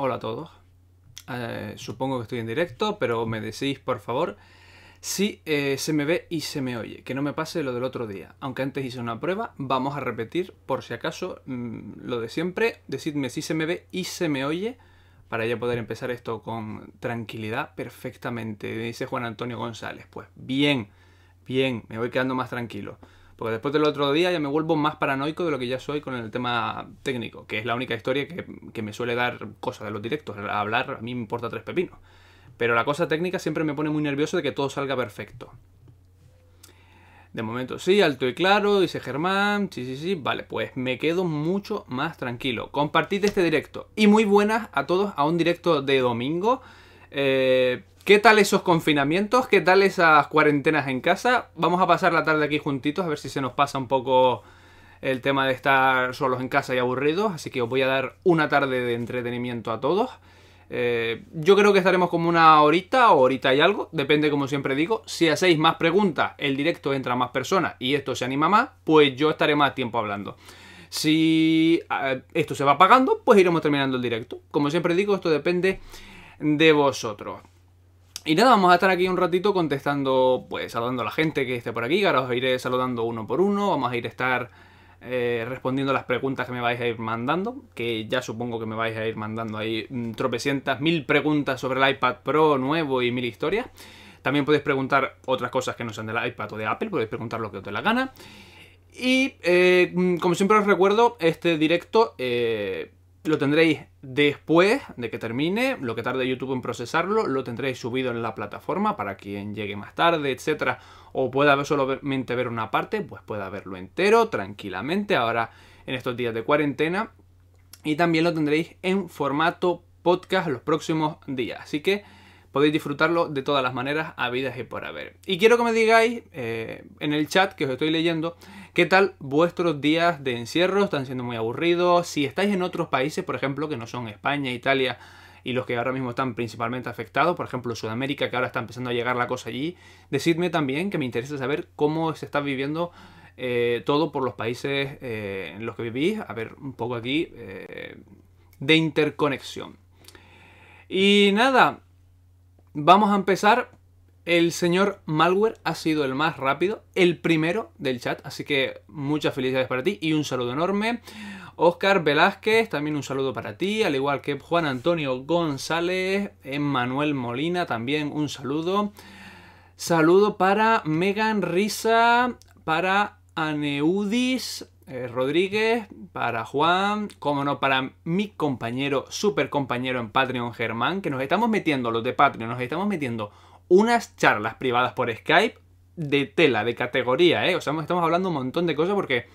Hola a todos. Eh, supongo que estoy en directo, pero me decís, por favor, si eh, se me ve y se me oye. Que no me pase lo del otro día. Aunque antes hice una prueba, vamos a repetir, por si acaso, mm, lo de siempre. Decidme si se me ve y se me oye, para ya poder empezar esto con tranquilidad perfectamente. Dice Juan Antonio González. Pues bien, bien, me voy quedando más tranquilo. Porque después del otro día ya me vuelvo más paranoico de lo que ya soy con el tema técnico, que es la única historia que, me suele dar cosas de los directos. Hablar a mí me importa tres pepinos. Pero la cosa técnica siempre me pone muy nervioso de que todo salga perfecto. De momento sí, alto y claro, dice Germán. Sí, sí, sí. Vale, pues me quedo mucho más tranquilo. Compartid este directo. Y muy buenas a todos a un directo de domingo. Eh, ¿Qué tal esos confinamientos? ¿Qué tal esas cuarentenas en casa? Vamos a pasar la tarde aquí juntitos a ver si se nos pasa un poco el tema de estar solos en casa y aburridos. Así que os voy a dar una tarde de entretenimiento a todos. Eh, yo creo que estaremos como una horita o horita y algo, depende como siempre digo. Si hacéis más preguntas, el directo entra a más personas y esto se anima más, pues yo estaré más tiempo hablando. Si eh, esto se va pagando, pues iremos terminando el directo. Como siempre digo, esto depende de vosotros. Y nada, vamos a estar aquí un ratito contestando, pues saludando a la gente que esté por aquí, ahora os iré saludando uno por uno, vamos a ir a estar eh, respondiendo las preguntas que me vais a ir mandando, que ya supongo que me vais a ir mandando ahí mm, tropecientas, mil preguntas sobre el iPad Pro nuevo y mil historias. También podéis preguntar otras cosas que no sean del iPad o de Apple, podéis preguntar lo que os dé la gana. Y eh, mm, como siempre os recuerdo, este directo eh, lo tendréis después de que termine, lo que tarde YouTube en procesarlo, lo tendréis subido en la plataforma para quien llegue más tarde, etcétera, o pueda solamente ver una parte, pues pueda verlo entero tranquilamente ahora en estos días de cuarentena. Y también lo tendréis en formato podcast los próximos días. Así que podéis disfrutarlo de todas las maneras habidas y por haber. Y quiero que me digáis eh, en el chat que os estoy leyendo qué tal vuestros días de encierro, están siendo muy aburridos, si estáis en otros países, por ejemplo, que no son España, Italia y los que ahora mismo están principalmente afectados, por ejemplo Sudamérica, que ahora está empezando a llegar la cosa allí, decidme también que me interesa saber cómo se está viviendo eh, todo por los países eh, en los que vivís, a ver un poco aquí de interconexión. Y nada, Vamos a empezar. El señor Malware ha sido el más rápido, el primero del chat, así que muchas felicidades para ti y un saludo enorme. Oscar Velázquez, también un saludo para ti, al igual que Juan Antonio González, Emmanuel Molina, también un saludo. Saludo para Megan Risa, para Aneudis, eh, Rodríguez, para Juan, como no, para mi compañero, super compañero en Patreon, Germán, que nos estamos metiendo, los de Patreon, nos estamos metiendo unas charlas privadas por Skype de tela, de categoría, ¿eh? O sea, estamos hablando un montón de cosas porque,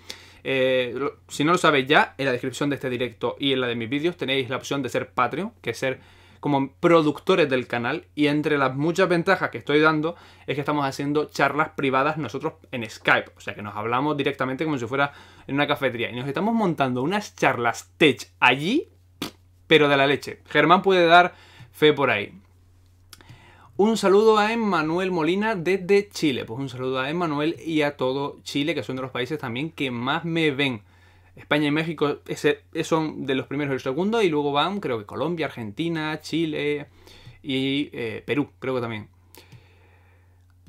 eh, si no lo sabéis ya, en la descripción de este directo y en la de mis vídeos tenéis la opción de ser Patreon, que es ser como productores del canal y entre las muchas ventajas que estoy dando es que estamos haciendo charlas privadas nosotros en Skype, o sea que nos hablamos directamente como si fuera en una cafetería y nos estamos montando unas charlas tech allí, pero de la leche. Germán puede dar fe por ahí. Un saludo a Emmanuel Molina desde Chile. Pues un saludo a Emmanuel y a todo Chile, que son de los países también que más me ven. España y México son de los primeros y el segundo, y luego van, creo que Colombia, Argentina, Chile y eh, Perú, creo que también.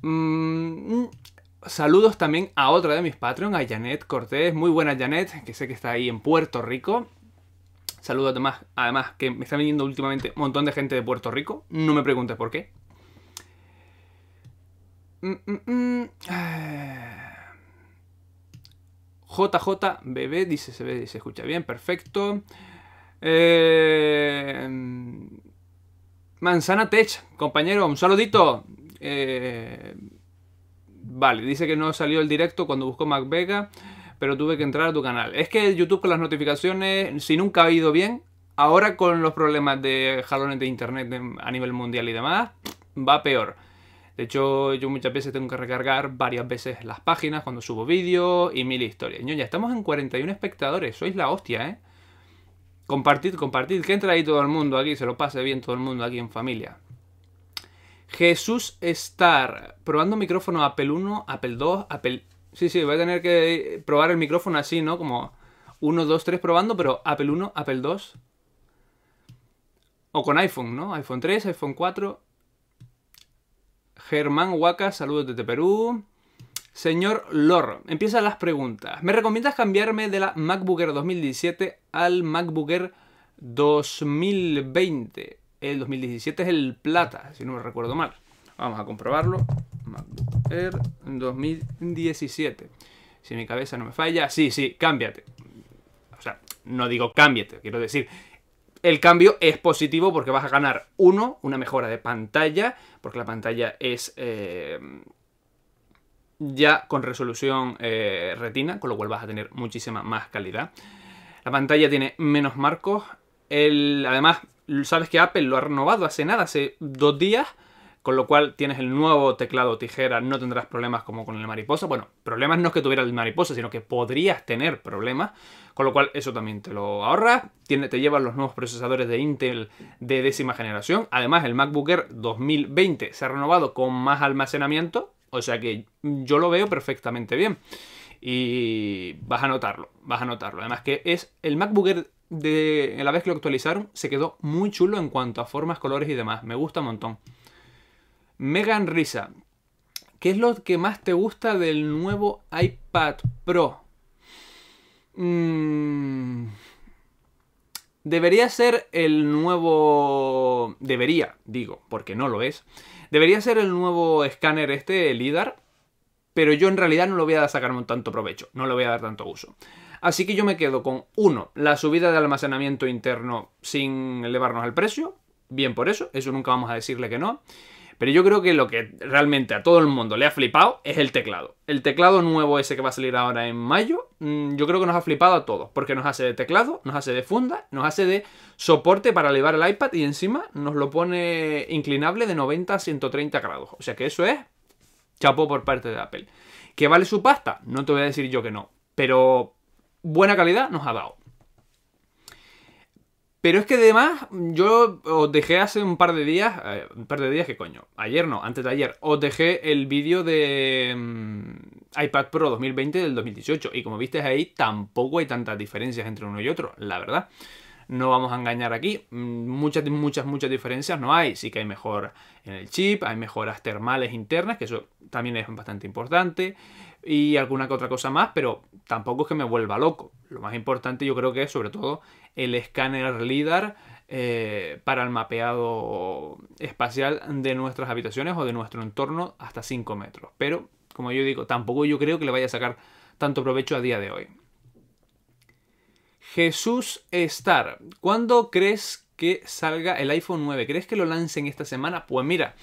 Mm, saludos también a otra de mis Patreon, a Janet Cortés. Muy buena Janet, que sé que está ahí en Puerto Rico. Saludos además, además que me está viniendo últimamente un montón de gente de Puerto Rico. No me preguntes por qué. Mm, mm, JJ Bebé dice, se ve, se escucha bien, perfecto. Eh, Manzana Tech, compañero, un saludito. Eh, vale, dice que no salió el directo cuando buscó Mac Vega, pero tuve que entrar a tu canal. Es que YouTube con las notificaciones, si nunca ha ido bien, ahora con los problemas de jalones de internet a nivel mundial y demás, va peor. De hecho, yo muchas veces tengo que recargar varias veces las páginas cuando subo vídeos y mil historias. ya estamos en 41 espectadores, sois la hostia, ¿eh? Compartid, compartid, que entre ahí todo el mundo aquí, se lo pase bien todo el mundo aquí en familia. Jesús Star, probando micrófono Apple 1, Apple 2, Apple... Sí, sí, voy a tener que probar el micrófono así, ¿no? Como 1, 2, 3 probando, pero Apple 1, Apple 2, O con iPhone, ¿no? iPhone 3, iPhone 4. Germán Huaca, saludos desde Perú. Señor Lor, empiezan las preguntas. ¿Me recomiendas cambiarme de la MacBook Air 2017 al MacBook Air 2020? El 2017 es el plata, si no me recuerdo mal. Vamos a comprobarlo. MacBook Air 2017. Si mi cabeza no me falla, sí, sí, cámbiate. O sea, no digo cámbiate, quiero decir, el cambio es positivo porque vas a ganar, uno, una mejora de pantalla, porque la pantalla es eh, ya con resolución eh, retina, con lo cual vas a tener muchísima más calidad. La pantalla tiene menos marcos. El, además, sabes que Apple lo ha renovado hace nada, hace dos días con lo cual tienes el nuevo teclado tijera, no tendrás problemas como con el mariposa. Bueno, problemas no es que tuviera el mariposa, sino que podrías tener problemas, con lo cual eso también te lo ahorras. Te llevan los nuevos procesadores de Intel de décima generación. Además, el MacBook Air 2020 se ha renovado con más almacenamiento, o sea que yo lo veo perfectamente bien. Y vas a notarlo, vas a notarlo. Además que es el MacBook Air de la vez que lo actualizaron, se quedó muy chulo en cuanto a formas, colores y demás. Me gusta un montón. Megan Risa, ¿qué es lo que más te gusta del nuevo iPad Pro? Mm, debería ser el nuevo... Debería, digo, porque no lo es. Debería ser el nuevo escáner este, el LIDAR, pero yo en realidad no lo voy a sacar tanto provecho, no le voy a dar tanto uso. Así que yo me quedo con, uno, la subida de almacenamiento interno sin elevarnos al precio, bien por eso, eso nunca vamos a decirle que no. Pero yo creo que lo que realmente a todo el mundo le ha flipado es el teclado. El teclado nuevo ese que va a salir ahora en mayo, mm, yo creo que nos ha flipado a todos. Porque nos hace de teclado, nos hace de funda, nos hace de soporte para elevar el iPad y encima nos lo pone inclinable de 90 a 130 grados. O sea que eso es chapo por parte de Apple. ¿Que vale su pasta? No te voy a decir yo que no. Pero buena calidad nos ha dado. Pero es que además, yo os dejé hace un par de días, eh, un par de días, ¿qué coño? Ayer no, antes de ayer, os dejé el vídeo de mm, iPad Pro 2020 del 2018. Y como visteis ahí, tampoco hay tantas diferencias entre uno y otro, la verdad. No vamos a engañar aquí. Mm, muchas, muchas, muchas diferencias no hay. Sí que hay mejor en el chip, hay mejoras termales internas, que eso también es bastante importante. Y alguna que otra cosa más, pero tampoco es que me vuelva loco. Lo más importante yo creo que es sobre todo el escáner LIDAR eh, para el mapeado espacial de nuestras habitaciones o de nuestro entorno hasta 5 metros. Pero, como yo digo, tampoco yo creo que le vaya a sacar tanto provecho a día de hoy. Jesús Star, ¿cuándo crees que salga el iPhone 9? ¿Crees que lo lancen esta semana? Pues mira,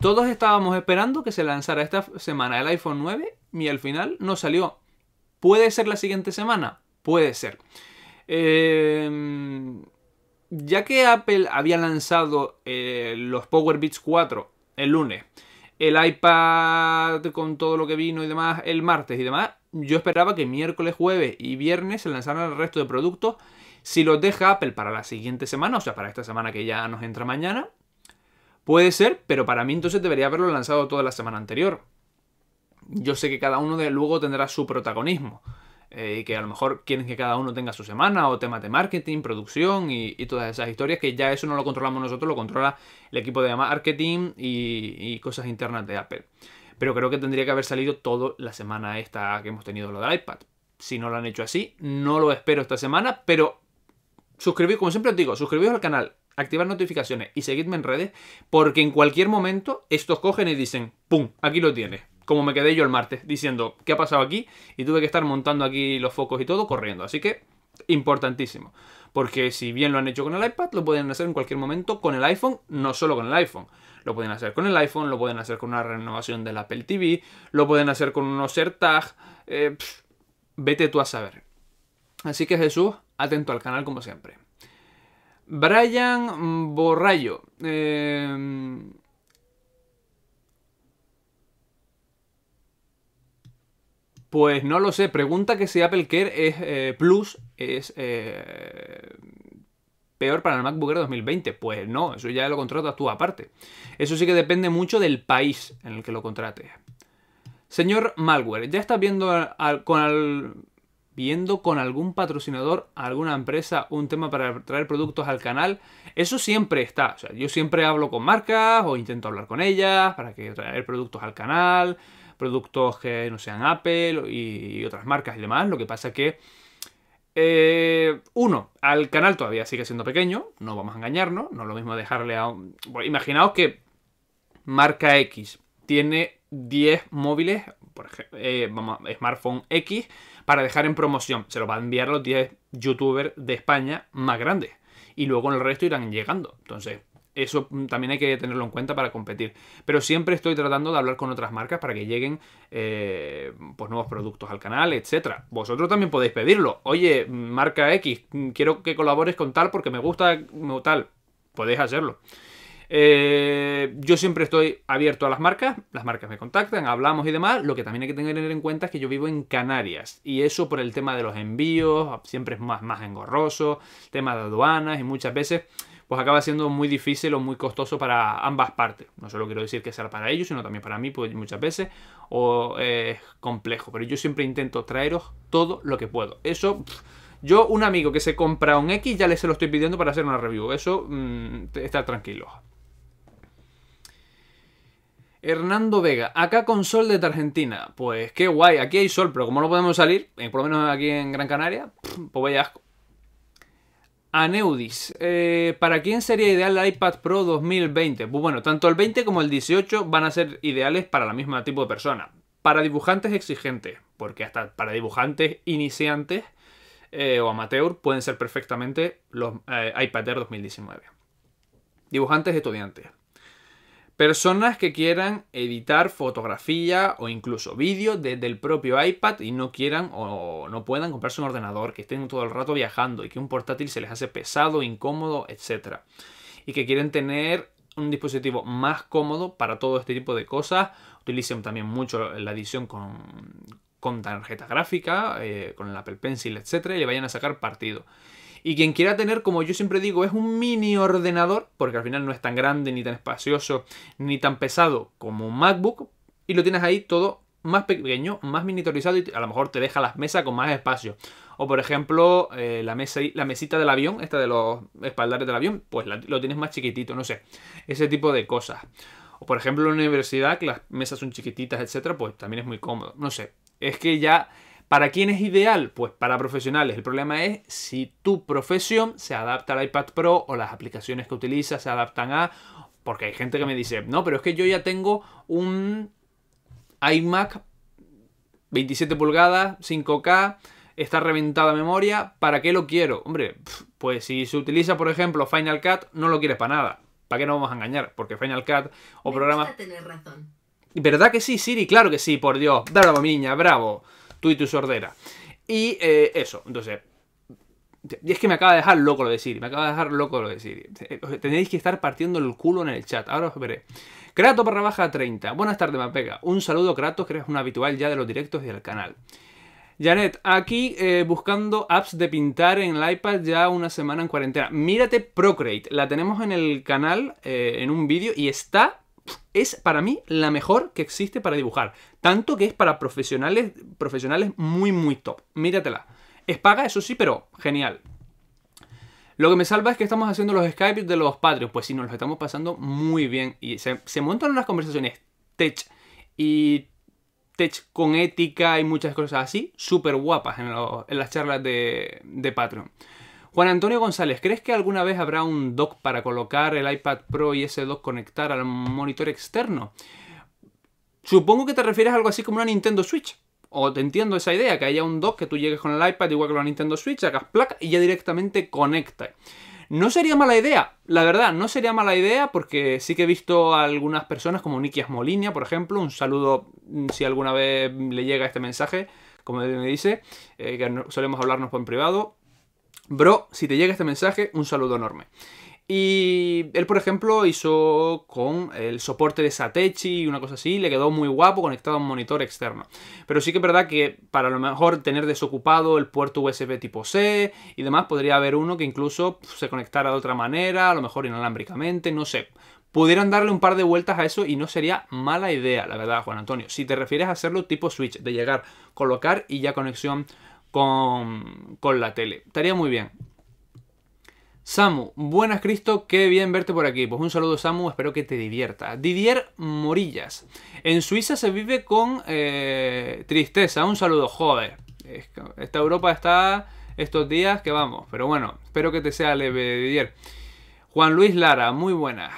todos estábamos esperando que se lanzara esta semana el iPhone 9 y al final no salió. ¿Puede ser la siguiente semana? Puede ser. Em, ya que Apple había lanzado eh, los Power Beats 4 el lunes, el iPad con todo lo que vino y demás el martes y demás, yo esperaba que miércoles, jueves y viernes se lanzaran el resto de productos. Si los deja Apple para la siguiente semana, o sea, para esta semana que ya nos entra mañana, puede ser, pero para mí entonces debería haberlo lanzado toda la semana anterior. Yo sé que cada uno de luego tendrá su protagonismo. Eh, y que a lo mejor quieren que cada uno tenga su semana o temas de marketing, producción y, todas esas historias que ya eso no lo controlamos nosotros, lo controla el equipo de marketing y, cosas internas de Apple. Pero creo que tendría que haber salido todo la semana esta que hemos tenido lo del iPad. Si no lo han hecho así, no lo espero esta semana, pero suscribid, como siempre os digo, suscribíos al canal, activar notificaciones y seguidme en redes, porque en cualquier momento estos cogen y dicen, ¡pum! Aquí lo tienes como me quedé yo el martes, diciendo qué ha pasado aquí y tuve que estar montando aquí los focos y todo corriendo. Así que, importantísimo. Porque si bien lo han hecho con el iPad, lo pueden hacer en cualquier momento con el iPhone, no solo con el iPhone. Lo pueden hacer con el iPhone, lo pueden hacer con una renovación del Apple TV, lo pueden hacer con unos AirTag. Eh, vete tú a saber. Así que Jesús, atento al canal como siempre. Brian Borrayo. Eh, Pues no lo sé. Pregunta que si Apple Care es, eh, Plus es eh, peor para el MacBook Air 2020. Pues no, eso ya lo contratas tú aparte. Eso sí que depende mucho del país en el que lo contrates. Señor Malware, ¿ya estás viendo con al... viendo con algún patrocinador, alguna empresa, un tema para traer productos al canal. Eso siempre está. O sea, yo siempre hablo con marcas o intento hablar con ellas para que traer productos al canal, productos que no sean Apple y, otras marcas y demás. Lo que pasa que eh, uno, al canal todavía sigue siendo pequeño, no vamos a engañarnos, no es lo mismo dejarle a un... imaginaos que marca X tiene 10 móviles, por ejemplo, eh, smartphone X, para dejar en promoción. Se lo va a enviar a los 10 youtubers de España más grandes. Y luego el resto irán llegando. Entonces, eso también hay que tenerlo en cuenta para competir. Pero siempre estoy tratando de hablar con otras marcas para que lleguen eh, pues nuevos productos al canal, etcétera. Vosotros también podéis pedirlo. Oye, marca X, quiero que colabores con tal porque me gusta tal. Podéis hacerlo. Eh, yo siempre estoy abierto a las marcas, las marcas me contactan, hablamos y demás. Lo que también hay que tener en cuenta es que yo vivo en Canarias y eso por el tema de los envíos siempre es más, más engorroso, tema de aduanas y muchas veces pues acaba siendo muy difícil o muy costoso para ambas partes. No solo quiero decir que sea para ellos, sino también para mí, pues muchas veces, o es complejo. Pero yo siempre intento traeros todo lo que puedo. Eso, yo, un amigo que se compra un X, ya le se lo estoy pidiendo para hacer una review. Eso, mm, está tranquilo. Hernando Vega, acá con sol desde Argentina. Pues qué guay, aquí hay sol, pero como no podemos salir, eh, por lo menos aquí en Gran Canaria, pues vaya asco. Aneudis, eh, ¿para quién sería ideal el iPad Pro 2020? Pues bueno, tanto el 20 como el 18 van a ser ideales para la misma tipo de persona. Para dibujantes exigentes, porque hasta para dibujantes iniciantes eh, o amateur pueden ser perfectamente los iPad Air 2019. Dibujantes estudiantes. Personas que quieran editar fotografía o incluso vídeo desde el propio iPad y no quieran o no puedan comprarse un ordenador, que estén todo el rato viajando y que un portátil se les hace pesado, incómodo, etc. Y que quieren tener un dispositivo más cómodo para todo este tipo de cosas. Utilicen también mucho la edición con, tarjeta gráfica, eh, con el Apple Pencil, etc. Y vayan a sacar partido. Y quien quiera tener, como yo siempre digo, es un mini ordenador, porque al final no es tan grande, ni tan espacioso, ni tan pesado como un MacBook, y lo tienes ahí todo más pequeño, más miniaturizado y a lo mejor te deja las mesas con más espacio. O por ejemplo, eh, la, mesa, la mesita del avión, esta de los espaldares del avión, pues lo tienes más chiquitito, no sé. Ese tipo de cosas. O por ejemplo en la universidad, que las mesas son chiquititas, etcétera, pues también es muy cómodo. No sé. Es que ya ¿Para quién es ideal? Pues para profesionales. El problema es si tu profesión se adapta al iPad Pro o las aplicaciones que utilizas se adaptan a... Porque hay gente que me dice, no, pero es que yo ya tengo un iMac 27 pulgadas, 5K, está reventada memoria, ¿para qué lo quiero? Hombre, pues si se utiliza, por ejemplo, Final Cut, no lo quieres para nada. ¿Para qué no vamos a engañar? Porque Final Cut o programa... tener razón. ¿Verdad que sí, Siri? Claro que sí, por Dios. Bravo, niña, bravo tú y tu sordera. Y eh, eso, entonces... Y es que me acaba de dejar loco lo de Siri, me acaba de dejar loco lo de Siri. Tenéis que estar partiendo el culo en el chat, ahora os veré. Kratos barra baja 30. Buenas tardes, Mapega. Un saludo, Kratos, que eres un habitual ya de los directos y del canal. Janet, aquí eh, buscando apps de pintar en el iPad ya una semana en cuarentena. Mírate Procreate, la tenemos en el canal eh, en un vídeo y está es para mí la mejor que existe para dibujar. Tanto que es para profesionales, profesionales muy, muy top. Míratela. Es paga, eso sí, pero genial. Lo que me salva es que estamos haciendo los Skype de los Patreons. Pues sí, nos los estamos pasando muy bien. Y se, montan unas conversaciones tech y tech con ética y muchas cosas así, súper guapas en, las charlas de, de Patreon. Juan Antonio González, ¿crees que alguna vez habrá un dock para colocar el iPad Pro y ese dock conectar al monitor externo? Supongo que te refieres a algo así como una Nintendo Switch. O te entiendo esa idea, que haya un dock que tú llegues con el iPad igual que la Nintendo Switch, hagas placa y ya directamente conecta. No sería mala idea, la verdad, no sería mala idea porque sí que he visto a algunas personas como Nikias Molinia, por ejemplo, un saludo mm, si alguna vez le llega este mensaje, como me dice, eh, que solemos hablarnos por privado, Bro, si te llega este mensaje, un saludo enorme. Y él, por ejemplo, hizo con el soporte de Satechi y una cosa así, le quedó muy guapo conectado a un monitor externo. Pero sí que es verdad que para lo mejor tener desocupado el puerto USB tipo C y demás, podría haber uno que incluso se conectara de otra manera, a lo mejor inalámbricamente, no sé. Pudieran darle un par de vueltas a eso y no sería mala idea, la verdad, Juan Antonio. Si te refieres a hacerlo tipo Switch, de llegar, colocar y ya conexión con, con la tele. Estaría muy bien. Samu, buenas Cristo, qué bien verte por aquí. Pues un saludo Samu, espero que te divierta. Didier Morillas, en Suiza se vive con eh, tristeza. Un saludo, joder. Esta Europa está estos días que vamos, pero bueno, espero que te sea leve Didier. Juan Luis Lara, muy buenas.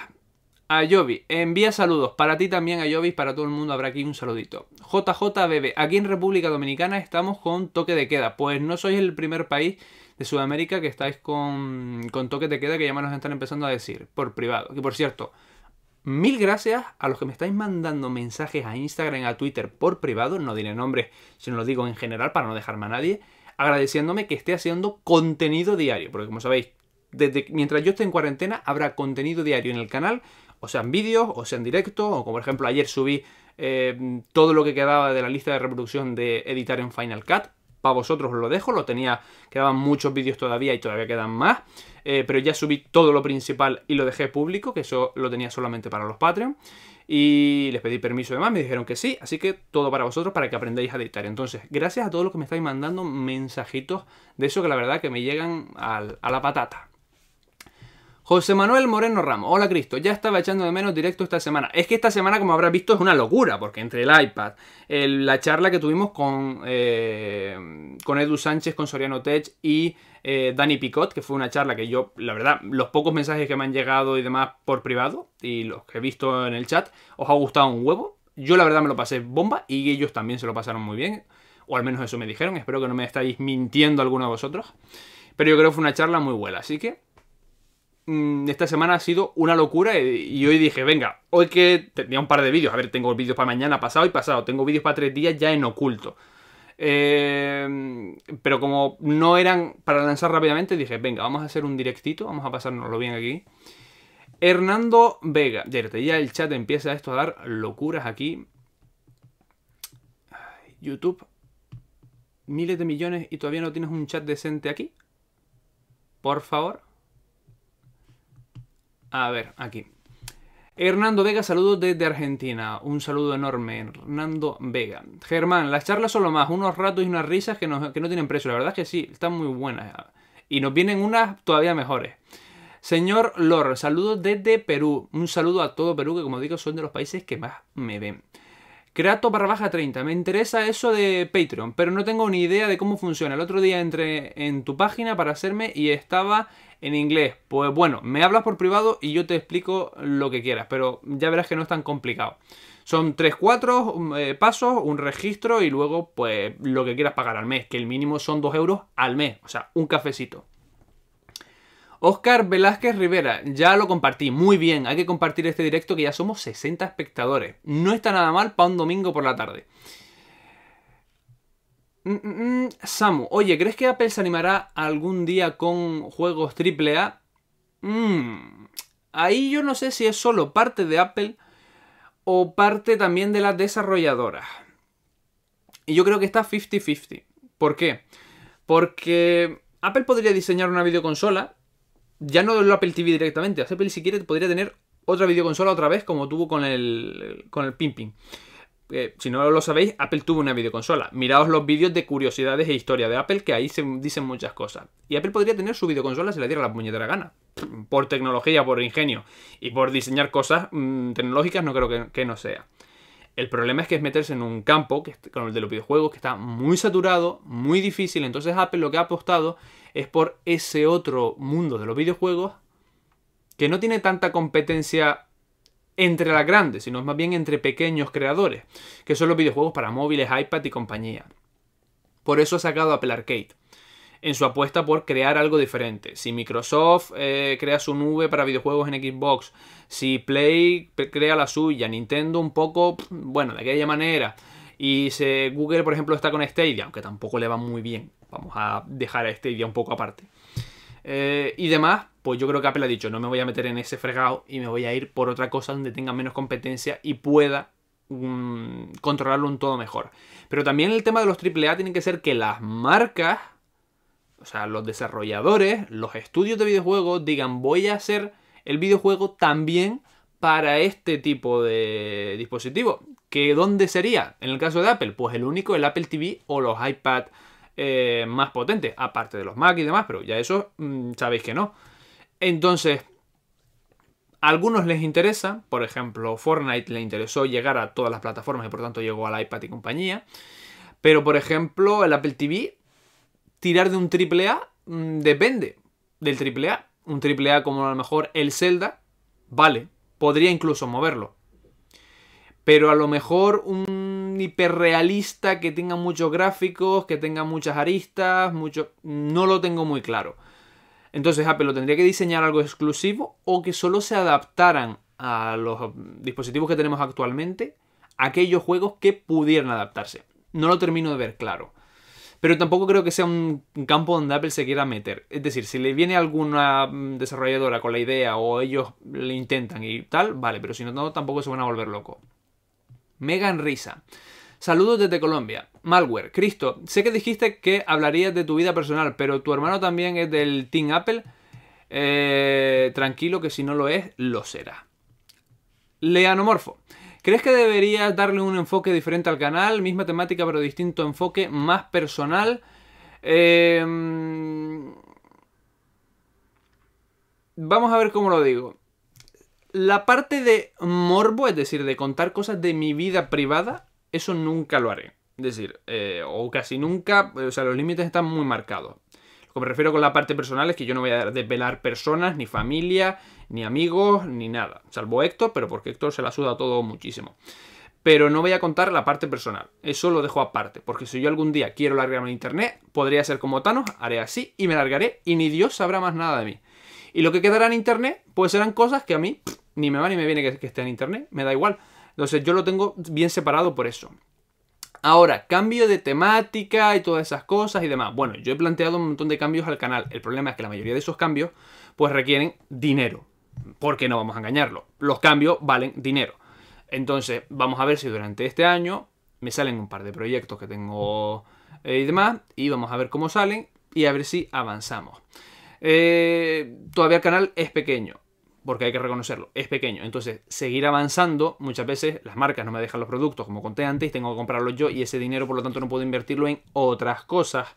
Ayobi, envía saludos para ti también, Ayobi, para todo el mundo habrá aquí un saludito. JJBB, aquí en República Dominicana estamos con toque de queda, pues no sois el primer país de Sudamérica que estáis con, con toque de queda que ya me nos están empezando a decir por privado. Que por cierto, mil gracias a los que me estáis mandando mensajes a Instagram, a Twitter por privado, no diré nombres, sino lo digo en general para no dejarme a nadie, agradeciéndome que esté haciendo contenido diario, porque como sabéis, desde, mientras yo esté en cuarentena habrá contenido diario en el canal, o sea en vídeos, o sea en directo, o como por ejemplo ayer subí eh, todo lo que quedaba de la lista de reproducción de editar en Final Cut, para vosotros os lo dejo, lo tenía, quedaban muchos vídeos todavía y todavía quedan más, eh, pero ya subí todo lo principal y lo dejé público, que eso lo tenía solamente para los Patreon. Y les pedí permiso y demás, me dijeron que sí, así que todo para vosotros para que aprendáis a editar. Entonces, gracias a todos los que me estáis mandando mensajitos de eso que la verdad que me llegan a la patata. José Manuel Moreno Ramos. Hola Cristo, ya estaba echando de menos directo esta semana. Es que esta semana, como habrás visto, es una locura, porque entre el iPad, la charla que tuvimos con, eh, con Edu Sánchez, con Soriano Tech y eh, Dani Picot, que fue una charla que yo, la verdad, los pocos mensajes que me han llegado y demás por privado, y los que he visto en el chat, os ha gustado un huevo. Yo la verdad me lo pasé bomba y ellos también se lo pasaron muy bien, o al menos eso me dijeron, espero que no me estáis mintiendo alguno de vosotros. Pero yo creo que fue una charla muy buena, así que esta semana ha sido una locura y, hoy dije, venga, hoy que tenía un par de vídeos, a ver, tengo vídeos para mañana, pasado y pasado, tengo vídeos para tres días ya en oculto. Eh, pero como no eran para lanzar rápidamente, dije, venga, vamos a hacer un directito, vamos a pasárnoslo bien aquí. Hernando Vega, ya el chat empieza esto a dar locuras aquí. YouTube, miles de millones y todavía no tienes un chat decente aquí. Por favor. A ver, aquí. Hernando Vega, saludos desde Argentina. Un saludo enorme, Hernando Vega. Germán, las charlas son lo más, unos ratos y unas risas que no, tienen precio. La verdad es que sí, están muy buenas. Y nos vienen unas todavía mejores. Señor Lor, saludos desde Perú. Un saludo a todo Perú, que como digo, son de los países que más me ven. Creato barra baja 30. Me interesa eso de Patreon, pero no tengo ni idea de cómo funciona. El otro día entré en tu página para hacerme y estaba en inglés. Pues bueno, me hablas por privado y yo te explico lo que quieras, pero ya verás que no es tan complicado. Son 3-4 eh, pasos, un registro y luego pues lo que quieras pagar al mes, que el mínimo son 2 euros al mes, o sea, un cafecito. Oscar Velázquez Rivera, ya lo compartí, muy bien, hay que compartir este directo que ya somos 60 espectadores. No está nada mal para un domingo por la tarde. Mm, mm, mm, Samu, oye, ¿crees que Apple se animará algún día con juegos AAA? ahí yo no sé si es solo parte de Apple o parte también de las desarrolladoras. Y yo creo que está 50-50. ¿Por qué? Porque Apple podría diseñar una videoconsola, ya no del Apple TV directamente, Apple si quiere podría tener otra videoconsola otra vez como tuvo con el, con el Pimping si no lo sabéis, Apple tuvo una videoconsola. Miraos los vídeos de curiosidades e historia de Apple, que ahí se dicen muchas cosas. Y Apple podría tener su videoconsola si le diera la puñetera gana. Por tecnología, por ingenio y por diseñar cosas mm, tecnológicas, no creo que, no sea. El problema es que es meterse en un campo, que con el de los videojuegos, que está muy saturado, muy difícil. Entonces Apple lo que ha apostado es por ese otro mundo de los videojuegos que no tiene tanta competencia entre las grandes, sino más bien entre pequeños creadores, que son los videojuegos para móviles, iPad y compañía. Por eso ha sacado Apple Arcade, en su apuesta por crear algo diferente. Si Microsoft eh, crea su nube para videojuegos en Xbox, si Play crea la suya, Nintendo un poco, bueno, de aquella manera, y si Google, por ejemplo, está con Stadia, aunque tampoco le va muy bien, vamos a dejar a Stadia un poco aparte. Eh, y demás, pues yo creo que Apple ha dicho, no me voy a meter en ese fregado y me voy a ir por otra cosa donde tenga menos competencia y pueda mm, controlarlo un todo mejor. Pero también el tema de los AAA tiene que ser que las marcas, o sea, los desarrolladores, los estudios de videojuegos digan, voy a hacer el videojuego también para este tipo de dispositivo. ¿Que dónde sería? En el caso de Apple, pues el único, el Apple TV o los iPad eh, más potente, aparte de los Mac y demás, pero ya eso mm, sabéis que no. Entonces, a algunos les interesa, por ejemplo, Fortnite le interesó llegar a todas las plataformas y por tanto llegó al iPad y compañía. Pero, por ejemplo, el Apple TV, tirar de un AAA mm, depende del AAA. Un AAA como a lo mejor el Zelda, vale, podría incluso moverlo. Pero a lo mejor un hiperrealista que tenga muchos gráficos, que tenga muchas aristas, mucho... no lo tengo muy claro. Entonces Apple lo tendría que diseñar algo exclusivo o que solo se adaptaran a los dispositivos que tenemos actualmente aquellos juegos que pudieran adaptarse. No lo termino de ver claro. Pero tampoco creo que sea un campo donde Apple se quiera meter. Es decir, si le viene alguna desarrolladora con la idea o ellos le intentan y tal, vale, pero si no, tampoco se van a volver locos. Megan Risa. Saludos desde Colombia. Malware. Cristo, sé que dijiste que hablarías de tu vida personal, pero tu hermano también es del Team Apple. Eh, tranquilo que si no lo es, lo será. Leanomorfo. ¿Crees que deberías darle un enfoque diferente al canal? Misma temática pero distinto enfoque, más personal. Em, vamos a ver cómo lo digo. La parte de morbo, es decir, de contar cosas de mi vida privada, eso nunca lo haré. Es decir, eh, o casi nunca, o sea, los límites están muy marcados. Lo que me refiero con la parte personal es que yo no voy a desvelar personas, ni familia, ni amigos, ni nada. Salvo Héctor, pero porque Héctor se la suda todo muchísimo. Pero no voy a contar la parte personal. Eso lo dejo aparte. Porque si yo algún día quiero largarme en internet, podría ser como Thanos, haré así y me largaré y ni Dios sabrá más nada de mí. Y lo que quedará en internet, pues serán cosas que a mí ni me va ni me viene que, que esté en internet. Me da igual. Entonces yo lo tengo bien separado por eso. Ahora, cambio de temática y todas esas cosas y demás. Bueno, yo he planteado un montón de cambios al canal. El problema es que la mayoría de esos cambios pues requieren dinero. Porque no vamos a engañarlo. Los cambios valen dinero. Entonces, vamos a ver si durante este año me salen un par de proyectos que tengo eh, y demás. Y vamos a ver cómo salen y a ver si avanzamos. Eh, todavía el canal es pequeño porque hay que reconocerlo, es pequeño. Entonces, seguir avanzando, muchas veces las marcas no me dejan los productos como conté antes, tengo que comprarlos yo y ese dinero por lo tanto no puedo invertirlo en otras cosas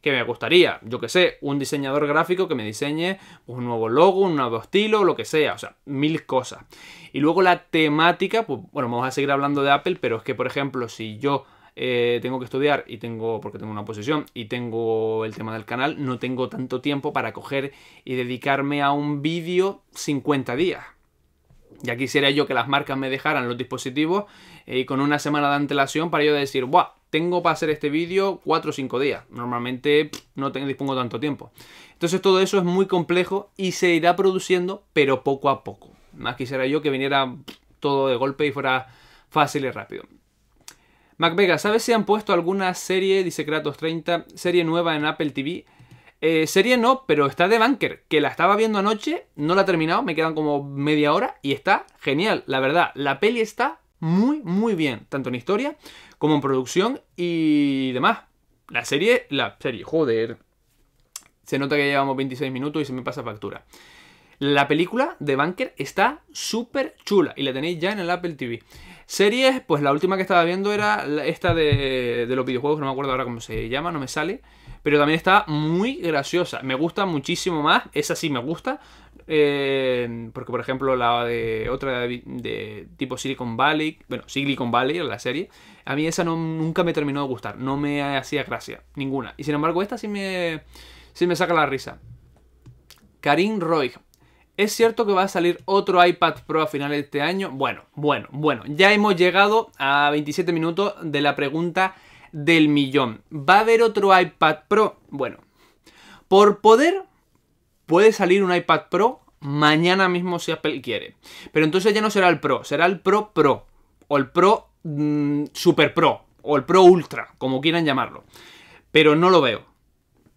que me gustaría. Yo que sé, un diseñador gráfico que me diseñe un nuevo logo, un nuevo estilo, lo que sea, o sea, mil cosas. Y luego la temática, pues bueno, vamos a seguir hablando de Apple, pero es que por ejemplo, si yo eh, tengo que estudiar y tengo, porque tengo una posición y tengo el tema del canal, no tengo tanto tiempo para coger y dedicarme a un vídeo 50 días. Ya quisiera yo que las marcas me dejaran los dispositivos y eh, con una semana de antelación para yo decir, ¡buah! Tengo para hacer este vídeo 4 o 5 días. Normalmente no tengo, dispongo tanto tiempo. Entonces todo eso es muy complejo y se irá produciendo, pero poco a poco. Más quisiera yo que viniera todo de golpe y fuera fácil y rápido. MacVega, ¿sabes si han puesto alguna serie, dice Kratos 30, serie nueva en Apple TV? Eh, serie no, pero está de Bunker, que la estaba viendo anoche, no la he terminado, me quedan como media hora y está genial, la verdad. La peli está muy, muy bien, tanto en historia como en producción y demás. La serie, la serie, joder. Se nota que llevamos 26 minutos y se me pasa factura. La película de Bunker está súper chula y la tenéis ya en el Apple TV. Series, pues la última que estaba viendo era esta de, los videojuegos, no me acuerdo ahora cómo se llama, no me sale. Pero también está muy graciosa. Me gusta muchísimo más. Esa sí me gusta. Eh, porque, por ejemplo, la de otra de, tipo Silicon Valley. Bueno, Silicon Valley, la serie. A mí esa no, nunca me terminó de gustar. No me hacía gracia. Ninguna. Y sin embargo, esta sí me, sí me saca la risa. Karim Roy. ¿Es cierto que va a salir otro iPad Pro a finales de este año? Bueno, bueno, bueno. Ya hemos llegado a 27 minutos de la pregunta del millón. ¿Va a haber otro iPad Pro? Bueno, por poder puede salir un iPad Pro mañana mismo si Apple quiere. Pero entonces ya no será el Pro, será el Pro Pro. O el Pro mm, Super Pro. O el Pro Ultra, como quieran llamarlo. Pero no lo veo.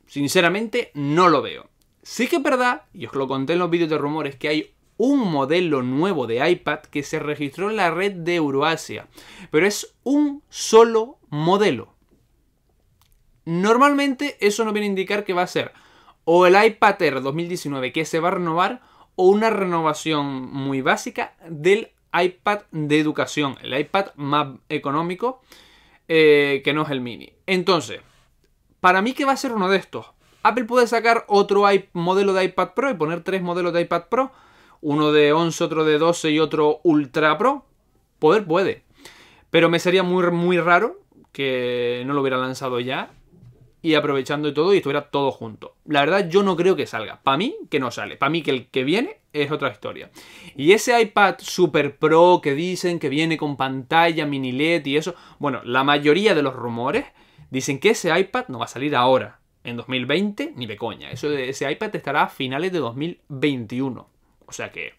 Sinceramente, no lo veo. Sí que es verdad, y os lo conté en los vídeos de rumores, que hay un modelo nuevo de iPad que se registró en la red de Euroasia, pero es un solo modelo. Normalmente eso no viene a indicar que va a ser o el iPad Air 2019 que se va a renovar o una renovación muy básica del iPad de educación, el iPad más económico eh, que no es el mini. Entonces, para mí que va a ser uno de estos. Apple puede sacar otro modelo de iPad Pro y poner tres modelos de iPad Pro. Uno de 11, otro de 12 y otro Ultra Pro. Poder puede. Pero me sería muy, muy raro que no lo hubiera lanzado ya y aprovechando y todo y estuviera todo junto. La verdad yo no creo que salga. Para mí que no sale. Para mí que el que viene es otra historia. Y ese iPad Super Pro que dicen que viene con pantalla mini LED y eso, bueno, la mayoría de los rumores dicen que ese iPad no va a salir ahora, en 2020, ni de coña. Eso ese iPad estará a finales de 2021. O sea que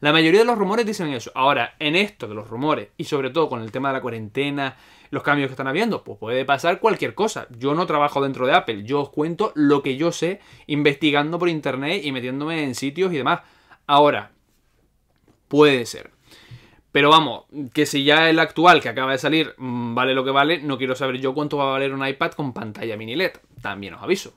la mayoría de los rumores dicen eso. Ahora, en esto de los rumores y sobre todo con el tema de la cuarentena, los cambios que están habiendo, pues puede pasar cualquier cosa. Yo no trabajo dentro de Apple, yo os cuento lo que yo sé investigando por internet y metiéndome en sitios y demás. Ahora, puede ser. Pero vamos, que si ya el actual que acaba de salir mm, vale lo que vale, no quiero saber yo cuánto va a valer un iPad con pantalla mini LED. También os aviso.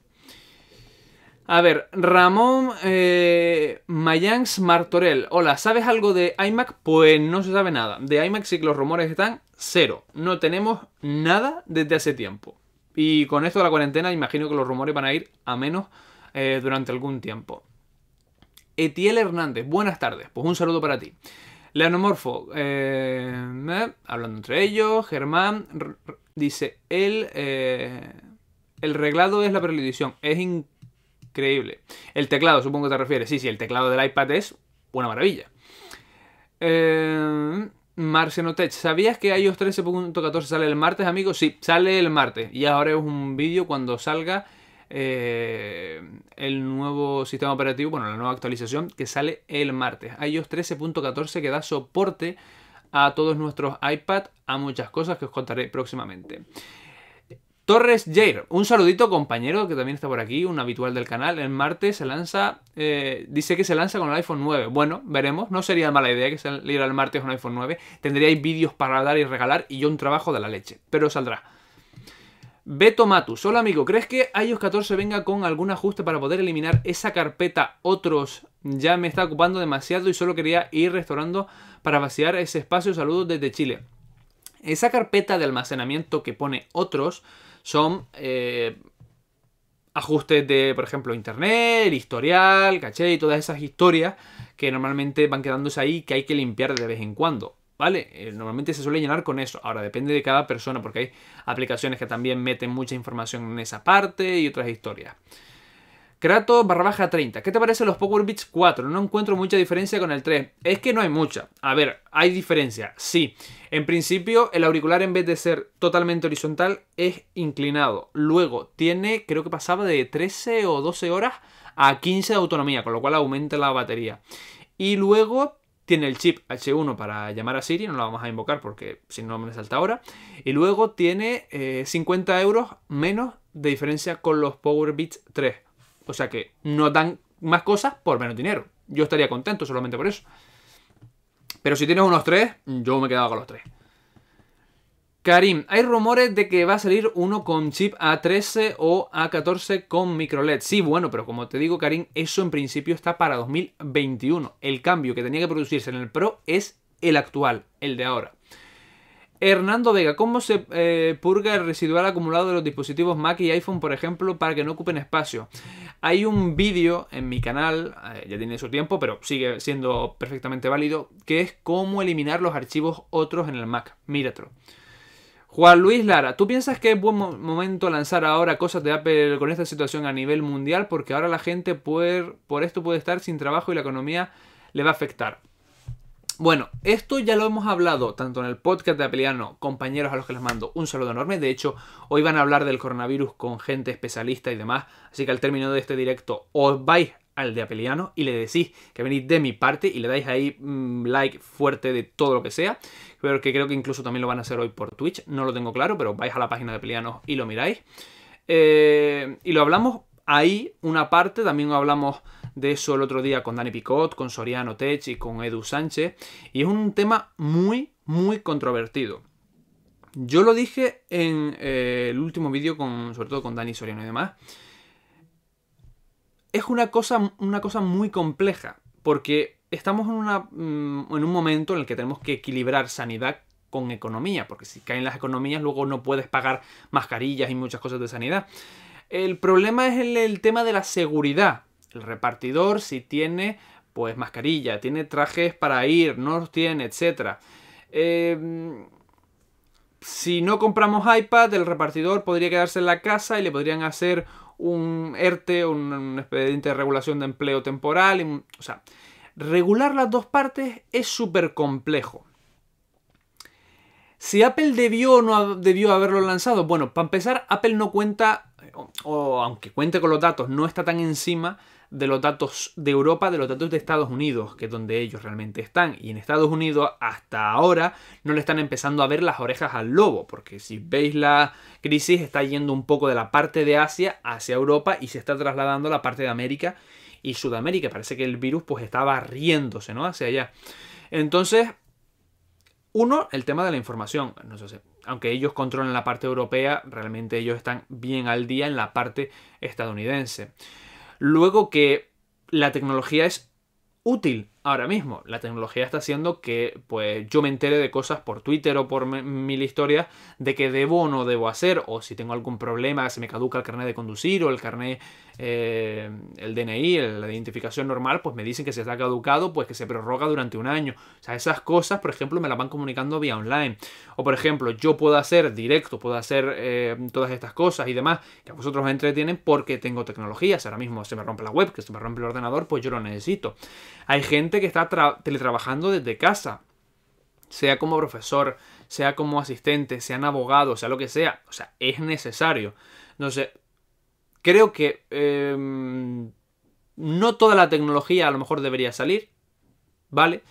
A ver, Ramón eh, Mayans Martorell. Hola, ¿sabes algo de iMac? Pues no se sabe nada. De iMac sí que los rumores están cero. No tenemos nada desde hace tiempo. Y con esto de la cuarentena imagino que los rumores van a ir a menos eh, durante algún tiempo. Etiel Hernández, buenas tardes. Pues un saludo para ti. Leonomorfo, eh, hablando entre ellos, Germán dice, el, eh, el reglado es la preledición. Es increíble. El teclado, supongo que te refieres. Sí, sí, el teclado del iPad es una maravilla. Eh, Marcenotech, ¿sabías que iOS 13.14 sale el martes, amigos? Sí, sale el martes. Y ahora es un vídeo cuando salga eh, el nuevo sistema operativo, bueno, la nueva actualización que sale el martes. iOS 13.14 que da soporte a todos nuestros iPad, a muchas cosas que os contaré próximamente. Torres Jair, un saludito compañero que también está por aquí, un habitual del canal. El martes se lanza, eh, dice que se lanza con el iPhone 9. Bueno, veremos, no sería mala idea que saliera el martes un iPhone 9. Tendríais vídeos para dar y regalar y yo un trabajo de la leche, pero saldrá. Beto Matus, hola amigo, ¿crees que iOS 14 venga con algún ajuste para poder eliminar esa carpeta otros? Ya me está ocupando demasiado y solo quería ir restaurando para vaciar ese espacio. Saludos desde Chile. Esa carpeta de almacenamiento que pone otros son eh, ajustes de, por ejemplo, internet, historial, caché y todas esas historias que normalmente van quedándose ahí que hay que limpiar de vez en cuando. ¿Vale? Eh, normalmente se suele llenar con eso. Ahora depende de cada persona porque hay aplicaciones que también meten mucha información en esa parte y otras historias. Kratos barra baja 30. ¿Qué te parece los Power Beats 4? No encuentro mucha diferencia con el 3. Es que no hay mucha. A ver, hay diferencia, sí. En principio, el auricular en vez de ser totalmente horizontal es inclinado. Luego, tiene, creo que pasaba de 13 o 12 horas a 15 de autonomía, con lo cual aumenta la batería. Y luego tiene el chip H1 para llamar a Siri, no lo vamos a invocar porque si no me salta ahora. Y luego tiene 50 eh, euros menos de diferencia con los Power Beats 3. O sea que no dan más cosas por menos dinero. Yo estaría contento solamente por eso. Pero si tienes unos tres, yo me he quedado con los tres. Karim, hay rumores de que va a salir uno con chip A13 o A14 con micro LED. Sí, bueno, pero como te digo, Karim, eso en principio está para 2021. El cambio que tenía que producirse en el Pro es el actual, el de ahora. Hernando Vega, ¿cómo se eh, purga el residual acumulado de los dispositivos Mac y iPhone, por ejemplo, para que no ocupen espacio? Hay un vídeo en mi canal, eh, ya tiene su tiempo, pero sigue siendo perfectamente válido, que es cómo eliminar los archivos otros en el Mac. Míratelo. Juan Luis Lara, ¿tú piensas que es buen momento lanzar ahora cosas de Apple con esta situación a nivel mundial? Porque ahora la gente por esto puede estar sin trabajo y la economía le va a afectar. Bueno, esto ya lo hemos hablado tanto en el podcast de Apeliano, compañeros a los que les mando un saludo enorme. De hecho, hoy van a hablar del coronavirus con gente especialista y demás. Así que al término de este directo os vais al de Apeliano y le decís que venís de mi parte y le dais ahí mm, like fuerte de todo lo que sea. Pero que creo que incluso también lo van a hacer hoy por Twitch. No lo tengo claro, pero vais a la página de Apeliano y lo miráis. Eh, y lo hablamos ahí, una parte. También hablamos de eso el otro día con Dani Picot, con Soriano Tech y con Edu Sánchez. Y es un tema muy, muy controvertido. Yo lo dije en eh, el último vídeo, con, sobre todo con Dani Soriano y demás. Es una cosa, una cosa muy compleja, porque estamos en, una, mm, en un momento en el que tenemos que equilibrar sanidad con economía, porque si caen las economías luego no puedes pagar mascarillas y muchas cosas de sanidad. El problema es el, tema de la seguridad. El repartidor si tiene pues mascarilla, tiene trajes para ir, no los tiene, etc. Em, si no compramos iPad, el repartidor podría quedarse en la casa y le podrían hacer un ERTE, un, expediente de regulación de empleo temporal. o sea, regular las dos partes es súper complejo. Si Apple debió o no debió haberlo lanzado, bueno, para empezar, Apple no cuenta, o, aunque cuente con los datos, no está tan encima de los datos de Europa, de los datos de Estados Unidos, que es donde ellos realmente están. Y en Estados Unidos hasta ahora no le están empezando a ver las orejas al lobo, porque si veis la crisis está yendo un poco de la parte de Asia hacia Europa y se está trasladando a la parte de América y Sudamérica. Parece que el virus pues está barriéndose, ¿no? Hacia allá. Entonces, uno, el tema de la información. No sé, aunque ellos controlan la parte europea, realmente ellos están bien al día en la parte estadounidense. Luego que la tecnología es útil ahora mismo. La tecnología está haciendo que pues yo me entere de cosas por Twitter o por mil historias de que debo o no debo hacer o si tengo algún problema, se me caduca el carnet de conducir o el carnet, eh, el DNI, la identificación normal, pues me dicen que se está caducado, pues que se prorroga durante un año. O sea, esas cosas, por ejemplo, me las van comunicando vía online. O por ejemplo, yo puedo hacer directo, puedo hacer eh, todas estas cosas y demás que a vosotros os entretienen porque tengo tecnologías. Ahora mismo se me rompe la web, que se me rompe el ordenador, pues yo lo necesito. Hay gente que está teletrabajando desde casa, sea como profesor, sea como asistente, sean abogados, sea lo que sea. O sea, es necesario. Entonces, creo que em, no toda la tecnología a lo mejor debería salir, ¿vale?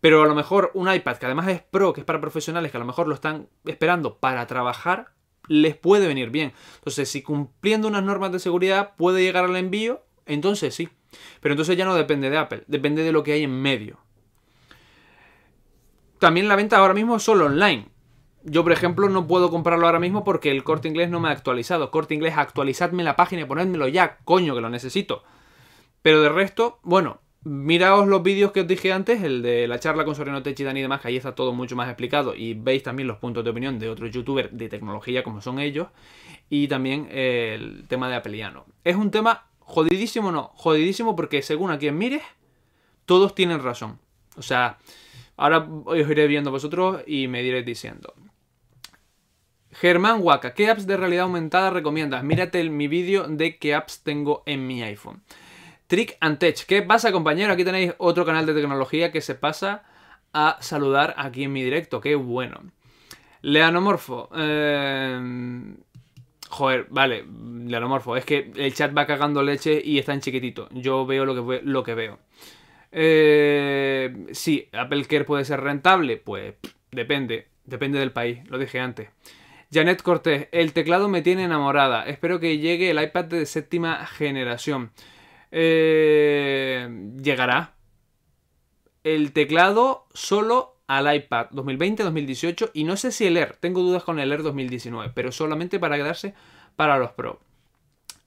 Pero a lo mejor un iPad que además es pro, que es para profesionales, que a lo mejor lo están esperando para trabajar, les puede venir bien. Entonces, si cumpliendo unas normas de seguridad puede llegar al envío, entonces sí. Pero entonces ya no depende de Apple, depende de lo que hay en medio. También la venta ahora mismo es solo online. Yo, por ejemplo, no puedo comprarlo ahora mismo porque el corte inglés no me ha actualizado. Corte inglés, actualizadme la página y ponedmelo ya, coño, que lo necesito. Pero de resto, bueno, miraos los vídeos que os dije antes, el de la charla con Soriano Tech y y demás, que ahí está todo mucho más explicado. Y veis también los puntos de opinión de otros youtubers de tecnología como son ellos. Y también el tema de Apeliano. Es un tema Jodidísimo no, jodidísimo porque según a quien mires, todos tienen razón. O sea, ahora os iré viendo vosotros y me diréis diciendo. Germán Waka, ¿qué apps de realidad aumentada recomiendas? Mírate mi vídeo de qué apps tengo en mi iPhone. Trick and Tech, ¿qué pasa compañero? Aquí tenéis otro canal de tecnología que se pasa a saludar aquí en mi directo, qué bueno. Leanomorfo, eh, Joder, vale, Leonomorfo, es que el chat va cagando leche y está en chiquitito. Yo veo lo que, veo. Eh, sí, Apple Care puede ser rentable, pues depende, depende del país, lo dije antes. Janet Cortés, el teclado me tiene enamorada. Espero que llegue el iPad de séptima generación. Eh, llegará. El teclado solo al iPad 2020-2018 y no sé si el Air, tengo dudas con el Air 2019, pero solamente para quedarse para los Pro.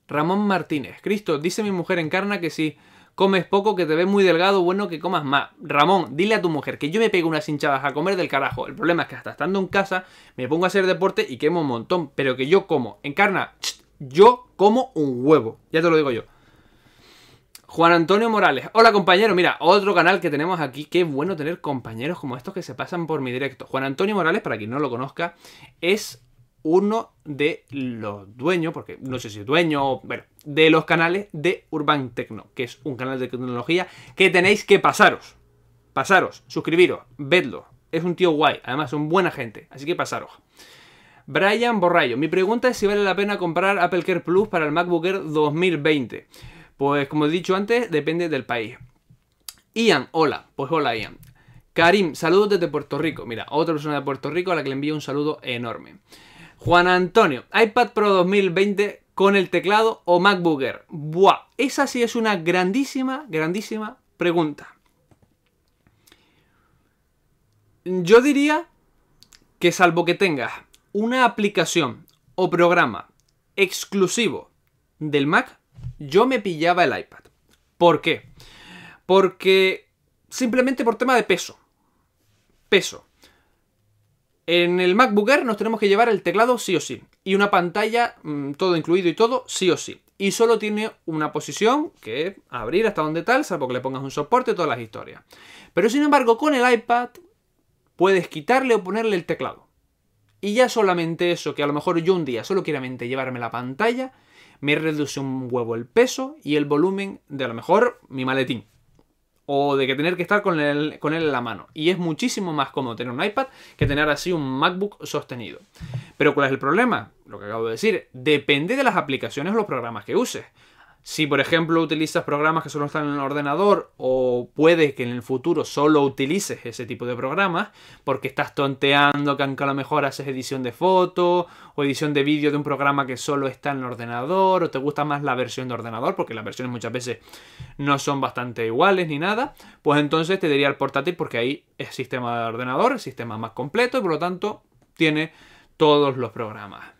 Ramón Martínez, Cristo, dice mi mujer encarna que si comes poco, que te ves muy delgado, bueno que comas más. Ramón, dile a tu mujer que yo me pego unas hinchadas a comer del carajo. El problema es que hasta estando en casa me pongo a hacer deporte y quemo un montón, pero que yo como. Encarna, yo como un huevo, ya te lo digo yo. Juan Antonio Morales. Hola compañero, mira, otro canal que tenemos aquí. Qué bueno tener compañeros como estos que se pasan por mi directo. Juan Antonio Morales, para quien no lo conozca, es uno de los dueños, porque no sé si es dueño, bueno, de los canales de Urban Tecno, que es un canal de tecnología que tenéis que pasaros. Pasaros, suscribiros, vedlo. Es un tío guay, además es un buena gente, así que pasaros. Brian Borrayo, mi pregunta es si vale la pena comprar Apple Care Plus para el MacBook Air 2020. Pues como he dicho antes, depende del país. Ian, hola. Pues hola Ian. Karim, saludos desde Puerto Rico. Mira, otra persona de Puerto Rico a la que le envío un saludo enorme. Juan Antonio, iPad Pro 2020 con el teclado o MacBook Air. Buah, esa sí es una grandísima, grandísima pregunta. Yo diría que salvo que tengas una aplicación o programa exclusivo del Mac, yo me pillaba el iPad. ¿Por qué? Porque simplemente por tema de peso. Peso. En el MacBook Air nos tenemos que llevar el teclado sí o sí. Y una pantalla, mm, todo incluido y todo, sí o sí. Y solo tiene una posición que es abrir hasta donde tal, salvo que le pongas un soporte, todas las historias. Pero sin embargo, con el iPad puedes quitarle o ponerle el teclado. Y ya solamente eso, que a lo mejor yo un día solo quiero llevarme la pantalla, me reduce un huevo el peso y el volumen de a lo mejor mi maletín o de que tener que estar con él, con él en la mano. Y es muchísimo más cómodo tener un iPad que tener así un MacBook sostenido. Pero ¿cuál es el problema? Lo que acabo de decir, depende de las aplicaciones o los programas que uses. Si, por ejemplo, utilizas programas que solo están en el ordenador o puede que en el futuro solo utilices ese tipo de programas porque estás tonteando que a lo mejor haces edición de foto o edición de vídeo de un programa que solo está en el ordenador o te gusta más la versión de ordenador porque las versiones muchas veces no son bastante iguales ni nada, pues entonces te diría el portátil porque ahí es sistema de ordenador, el sistema más completo y por lo tanto tiene todos los programas.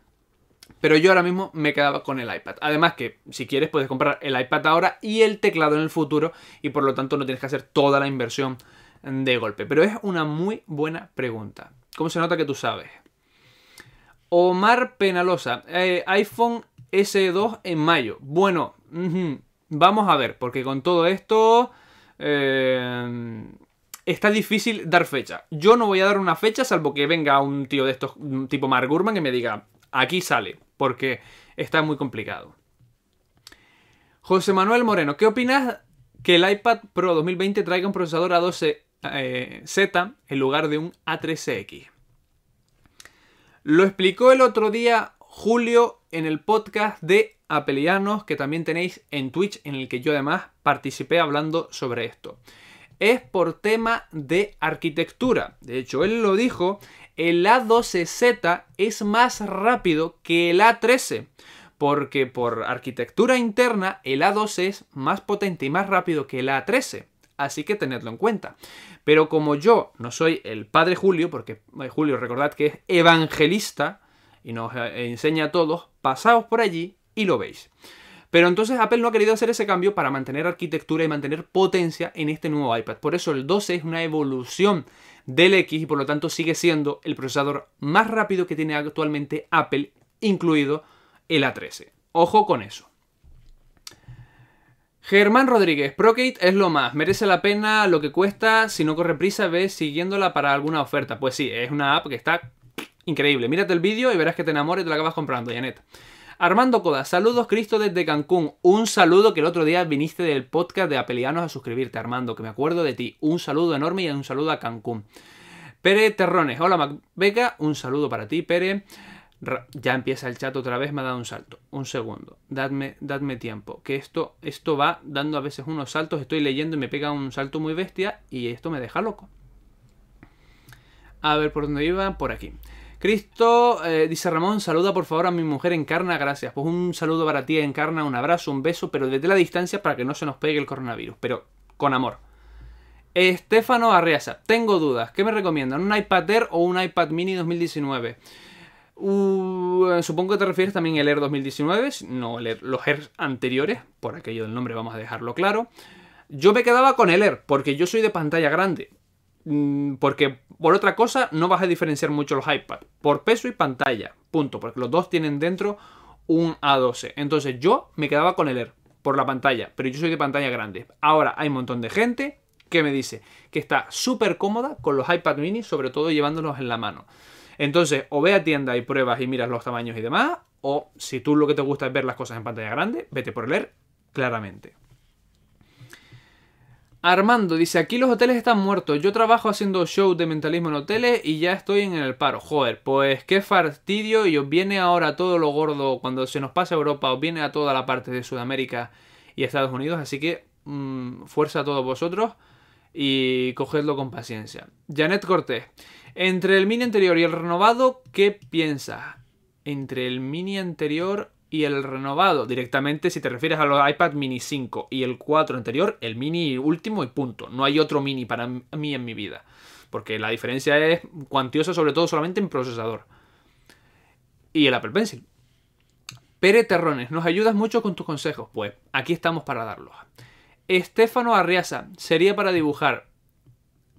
Pero yo ahora mismo me quedaba con el iPad. Además que si quieres puedes comprar el iPad ahora y el teclado en el futuro y por lo tanto no tienes que hacer toda la inversión de golpe. Pero es una muy buena pregunta. ¿Cómo se nota que tú sabes? Omar Penalosa, eh, iPhone S2 en mayo. Bueno, vamos a ver, porque con todo esto eh, está difícil dar fecha. Yo no voy a dar una fecha salvo que venga un tío de estos, tipo Mark Gurman, que me diga, aquí sale porque está muy complicado. José Manuel Moreno, ¿qué opinas que el iPad Pro 2020 traiga un procesador A12Z eh, en lugar de un A13X? Lo explicó el otro día Julio en el podcast de Apelianos que también tenéis en Twitch en el que yo además participé hablando sobre esto. Es por tema de arquitectura. De hecho, él lo dijo el A12Z es más rápido que el A13, porque por arquitectura interna el A12 es más potente y más rápido que el A13. Así que tenedlo en cuenta. Pero como yo no soy el padre Julio, porque eh, Julio recordad que es evangelista y nos eh, enseña a todos, pasaos por allí y lo veis. Pero entonces Apple no ha querido hacer ese cambio para mantener arquitectura y mantener potencia en este nuevo iPad. Por eso el 12 es una evolución del X y por lo tanto sigue siendo el procesador más rápido que tiene actualmente Apple, incluido el A13. Ojo con eso. Germán Rodríguez, Procate es lo más, merece la pena lo que cuesta, si no corre prisa ves siguiéndola para alguna oferta. Pues sí, es una app que está increíble. Mírate el vídeo y verás que te enamores y te la acabas comprando, Janet. Armando Coda, saludos Cristo desde Cancún. Un saludo que el otro día viniste del podcast de Apelianos a suscribirte, Armando, que me acuerdo de ti. Un saludo enorme y un saludo a Cancún. Pere Terrones, hola Macbeca, un saludo para ti, Pere. Ya empieza el chat otra vez, me ha dado un salto. Un segundo, dadme, dadme tiempo. Que esto, esto va dando a veces unos saltos. Estoy leyendo y me pega un salto muy bestia y esto me deja loco. A ver por dónde iba, por aquí. Cristo, eh, dice Ramón, saluda por favor a mi mujer Encarna, gracias. Pues un saludo para ti Encarna, un abrazo, un beso, pero desde la distancia para que no se nos pegue el coronavirus, pero con amor. Estefano Arriasa, tengo dudas, ¿qué me recomiendan? ¿Un iPad Air o un iPad Mini 2019? Uh, supongo que te refieres también al Air 2019, no los Air anteriores, por aquello del nombre vamos a dejarlo claro. Yo me quedaba con el Air, porque yo soy de pantalla grande. Mm, porque por otra cosa no vas a diferenciar mucho los iPad. Por peso y pantalla. Punto. Porque los dos tienen dentro un A12. Entonces yo me quedaba con el Air por la pantalla. Pero yo soy de pantalla grande. Ahora hay un montón de gente que me dice que está súper cómoda con los iPad mini, sobre todo llevándolos en la mano. Entonces, o ve a tienda y pruebas y miras los tamaños y demás, o si tú lo que te gusta es ver las cosas en pantalla grande, vete por el Air claramente. Armando dice, aquí los hoteles están muertos. Yo trabajo haciendo show de mentalismo en hoteles y ya estoy en el paro. Joder, pues qué fastidio y os viene ahora todo lo gordo cuando se nos pasa Europa, os viene a toda la parte de Sudamérica y Estados Unidos. Así que mm, fuerza a todos vosotros y cogedlo con paciencia. Janet Cortés, entre el mini anterior y el renovado, ¿qué piensas? Entre el mini anterior y el renovado directamente si te refieres a los iPad mini 5 y el 4 anterior, el mini último y punto. No hay otro mini para mí en mi vida. Porque la diferencia es cuantiosa sobre todo solamente en procesador. Y el Apple Pencil. Pere Terrones, nos ayudas mucho con tus consejos. Pues aquí estamos para darlos. Estefano Arriasa, sería para dibujar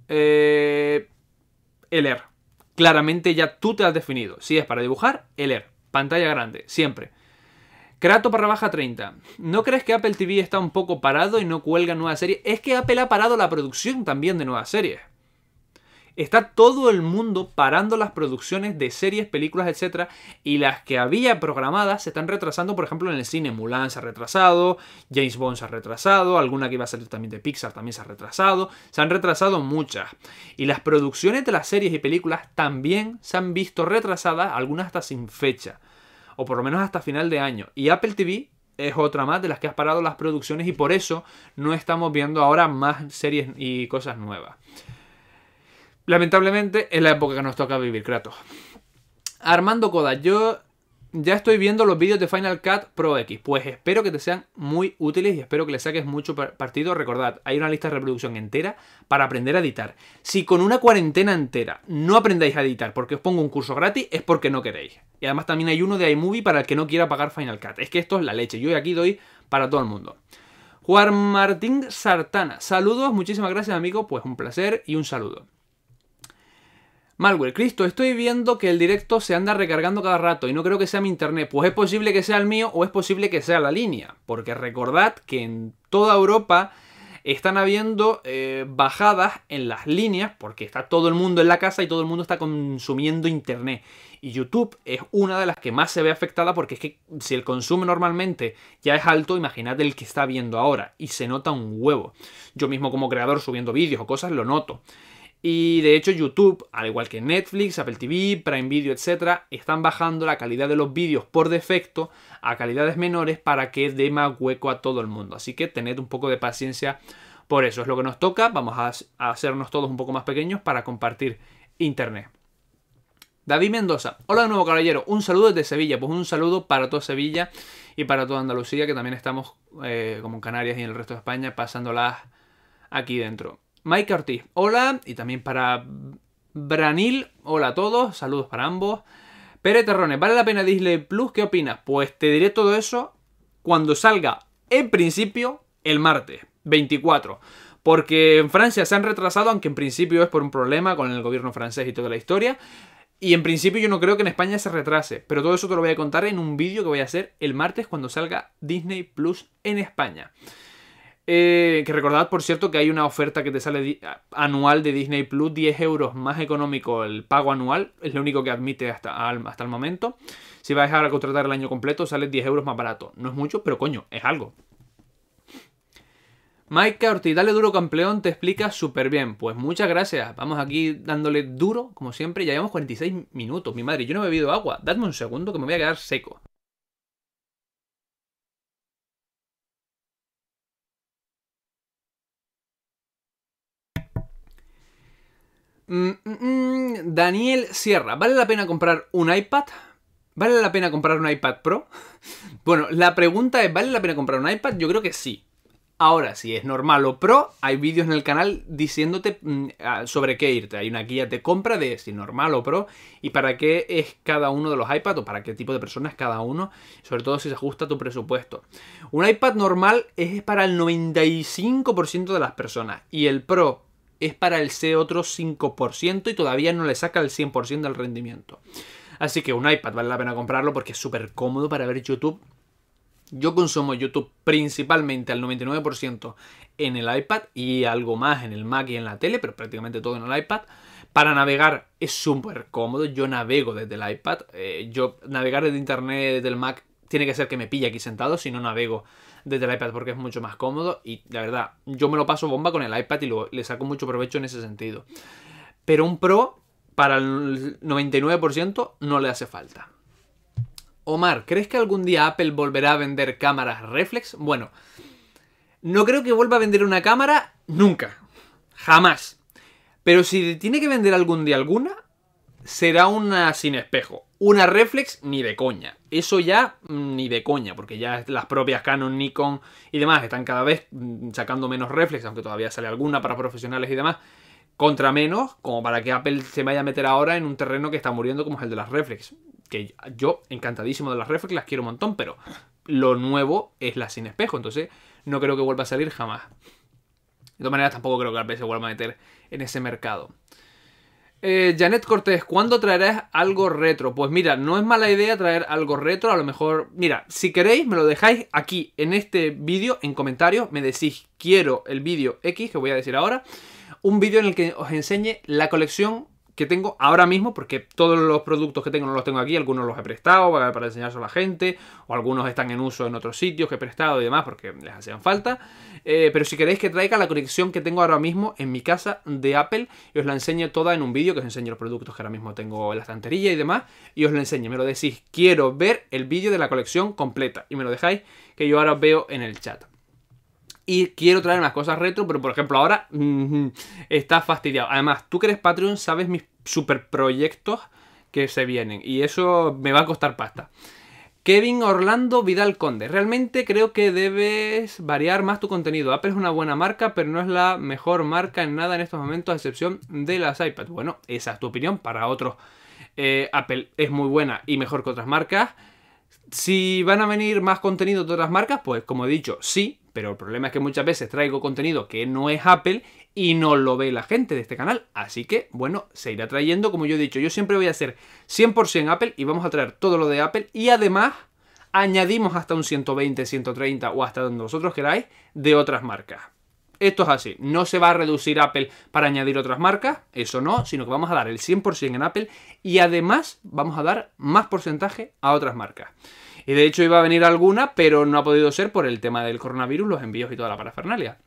eh, el Air. claramente ya tú te has definido. Si es para dibujar, el leer. Pantalla grande, siempre. Krato para baja 30. ¿No crees que Apple TV está un poco parado y no cuelga nuevas series? Es que Apple ha parado la producción también de nuevas series. Está todo el mundo parando las producciones de series, películas, etc. Y las que había programadas se están retrasando, por ejemplo, en el cine. Mulan se ha retrasado, James Bond se ha retrasado, alguna que iba a salir también de Pixar también se ha retrasado. Se han retrasado muchas. Y las producciones de las series y películas también se han visto retrasadas, algunas hasta sin fecha. O por lo menos hasta final de año. Y Apple TV es otra más de las que ha parado las producciones y por eso no estamos viendo ahora más series y cosas nuevas. Lamentablemente es la época que nos toca vivir, Kratos. Armando Coda, yo ya estoy viendo los vídeos de Final Cut Pro X. Pues espero que te sean muy útiles y espero que le saques mucho partido. Recordad, hay una lista de reproducción entera para aprender a editar. Si con una cuarentena entera no aprendáis a editar porque os pongo un curso gratis, es porque no queréis. Y además también hay uno de iMovie para el que no quiera pagar Final Cut. Es que esto es la leche. Yo aquí doy para todo el mundo. Juan Martín Sartana. Saludos, muchísimas gracias amigo. Pues un placer y un saludo. Malware, Cristo, estoy viendo que el directo se anda recargando cada rato y no creo que sea mi internet. Pues es posible que sea el mío o es posible que sea la línea. Porque recordad que en toda Europa están habiendo eh, bajadas en las líneas porque está todo el mundo en la casa y todo el mundo está consumiendo internet. Y YouTube es una de las que más se ve afectada porque es que si el consumo normalmente ya es alto, imaginad el que está viendo ahora y se nota un huevo. Yo mismo como creador subiendo vídeos o cosas lo noto. Y de hecho YouTube, al igual que Netflix, Apple TV, Prime Video, etc., están bajando la calidad de los vídeos por defecto a calidades menores para que dé más hueco a todo el mundo. Así que tened un poco de paciencia por eso. Es lo que nos toca. Vamos a, hacernos todos un poco más pequeños para compartir Internet. David Mendoza. Hola de nuevo, caballero. Un saludo desde Sevilla. Pues un saludo para toda Sevilla y para toda Andalucía, que también estamos, eh, como en Canarias y en el resto de España, pasándolas aquí dentro. Mike Ortiz, hola. Y también para Branil, hola a todos. Saludos para ambos. Pere Terrones, ¿vale la pena Disney Plus? ¿Qué opinas? Pues te diré todo eso cuando salga, en principio, el martes 24. Porque en Francia se han retrasado, aunque en principio es por un problema con el gobierno francés y toda la historia. Y en principio yo no creo que en España se retrase. Pero todo eso te lo voy a contar en un vídeo que voy a hacer el martes cuando salga Disney Plus en España. Eh, que recordad, por cierto, que hay una oferta que te sale anual de Disney Plus, 10 euros más económico el pago anual, es lo único que admite hasta, hasta el momento. Si vais a contratar el año completo, sale 10 euros más barato. No es mucho, pero coño, es algo. Mike Ortiz, dale duro campeón, te explica súper bien. Pues muchas gracias. Vamos aquí dándole duro, como siempre. Ya llevamos 46 minutos. Mi madre, yo no he bebido agua. Dadme un segundo que me voy a quedar seco. Mm, mm, mm, Daniel Sierra, ¿vale la pena comprar un iPad? ¿Vale la pena comprar un iPad Pro? bueno, la pregunta es, ¿vale la pena comprar un iPad? Yo creo que sí. Ahora, si es normal o pro, hay vídeos en el canal diciéndote sobre qué irte. Hay una guía de compra de si normal o pro y para qué es cada uno de los iPads o para qué tipo de personas cada uno, sobre todo si se ajusta a tu presupuesto. Un iPad normal es para el 95% de las personas y el pro es para el C otro 5% y todavía no le saca el 100% del rendimiento. Así que un iPad vale la pena comprarlo porque es súper cómodo para ver YouTube. Yo consumo YouTube principalmente al 99% en el iPad y algo más en el Mac y en la tele, pero prácticamente todo en el iPad. Para navegar es súper cómodo. Yo navego desde el iPad. Eh, yo navegar desde internet, desde el Mac, tiene que ser que me pille aquí sentado, si no navego desde el iPad porque es mucho más cómodo y la verdad, yo me lo paso bomba con el iPad y le saco mucho provecho en ese sentido. Pero un Pro, para el 99%, no le hace falta. Omar, ¿crees que algún día Apple volverá a vender cámaras reflex? Bueno, no creo que vuelva a vender una cámara nunca. Jamás. Pero si tiene que vender algún día alguna, será una sin espejo. Una reflex ni de coña. Eso ya mm, ni de coña, porque ya las propias Canon, Nikon y demás están cada vez mm, sacando menos reflex, aunque todavía sale alguna para profesionales y demás, contra menos, como para que Apple se vaya a meter ahora en un terreno que está muriendo como es el de las reflex. Que yo, encantadísimo de las reflex, las quiero un montón, pero lo nuevo es la sin espejo, entonces no creo que vuelva a salir jamás. De todas maneras, tampoco creo que Apple se vuelva a meter en ese mercado. Eh, Janet Cortés, ¿cuándo traerás algo retro? Pues mira, no es mala idea traer algo retro, a lo mejor... Mira, si queréis me lo dejáis aquí en este vídeo, en comentarios, me decís quiero el vídeo X, que voy a decir ahora, un vídeo en el que os enseñe la colección que tengo ahora mismo, porque todos los productos que tengo no los tengo aquí, algunos los he prestado para, para a la gente, o algunos están en uso en otros sitios que he prestado y demás porque les hacían falta. Eh, pero si queréis que traiga la colección que tengo ahora mismo en mi casa de Apple, y os la enseñe toda en un vídeo, que os enseño los productos que ahora mismo tengo en la estantería y demás, y os lo enseñe. Me lo decís, quiero ver el vídeo de la colección completa, y me lo dejáis que yo ahora os veo en el chat y quiero traer más cosas retro, pero por ejemplo ahora mm, está fastidiado. Además, tú que eres Patreon sabes mis super proyectos que se vienen y eso me va a costar pasta. Kevin Orlando Vidal Conde. Realmente creo que debes variar más tu contenido. Apple es una buena marca, pero no es la mejor marca en nada en estos momentos, a excepción de las iPads. Bueno, esa es tu opinión. Para otros, eh, Apple es muy buena y mejor que otras marcas. Si van a venir más contenido de otras marcas, pues como he dicho, sí, pero el problema es que muchas veces traigo contenido que no es Apple y no lo ve la gente de este canal. Así que, bueno, se irá trayendo, como yo he dicho, yo siempre voy a ser 100% Apple y vamos a traer todo lo de Apple y además añadimos hasta un 120, 130 o hasta donde vosotros queráis de otras marcas. Esto es así, no se va a reducir Apple para añadir otras marcas, eso no, sino que vamos a dar el 100% en Apple y además vamos a dar más porcentaje a otras marcas. Y de hecho iba a venir alguna, pero no ha podido ser por el tema del coronavirus, los envíos y toda la parafernalia.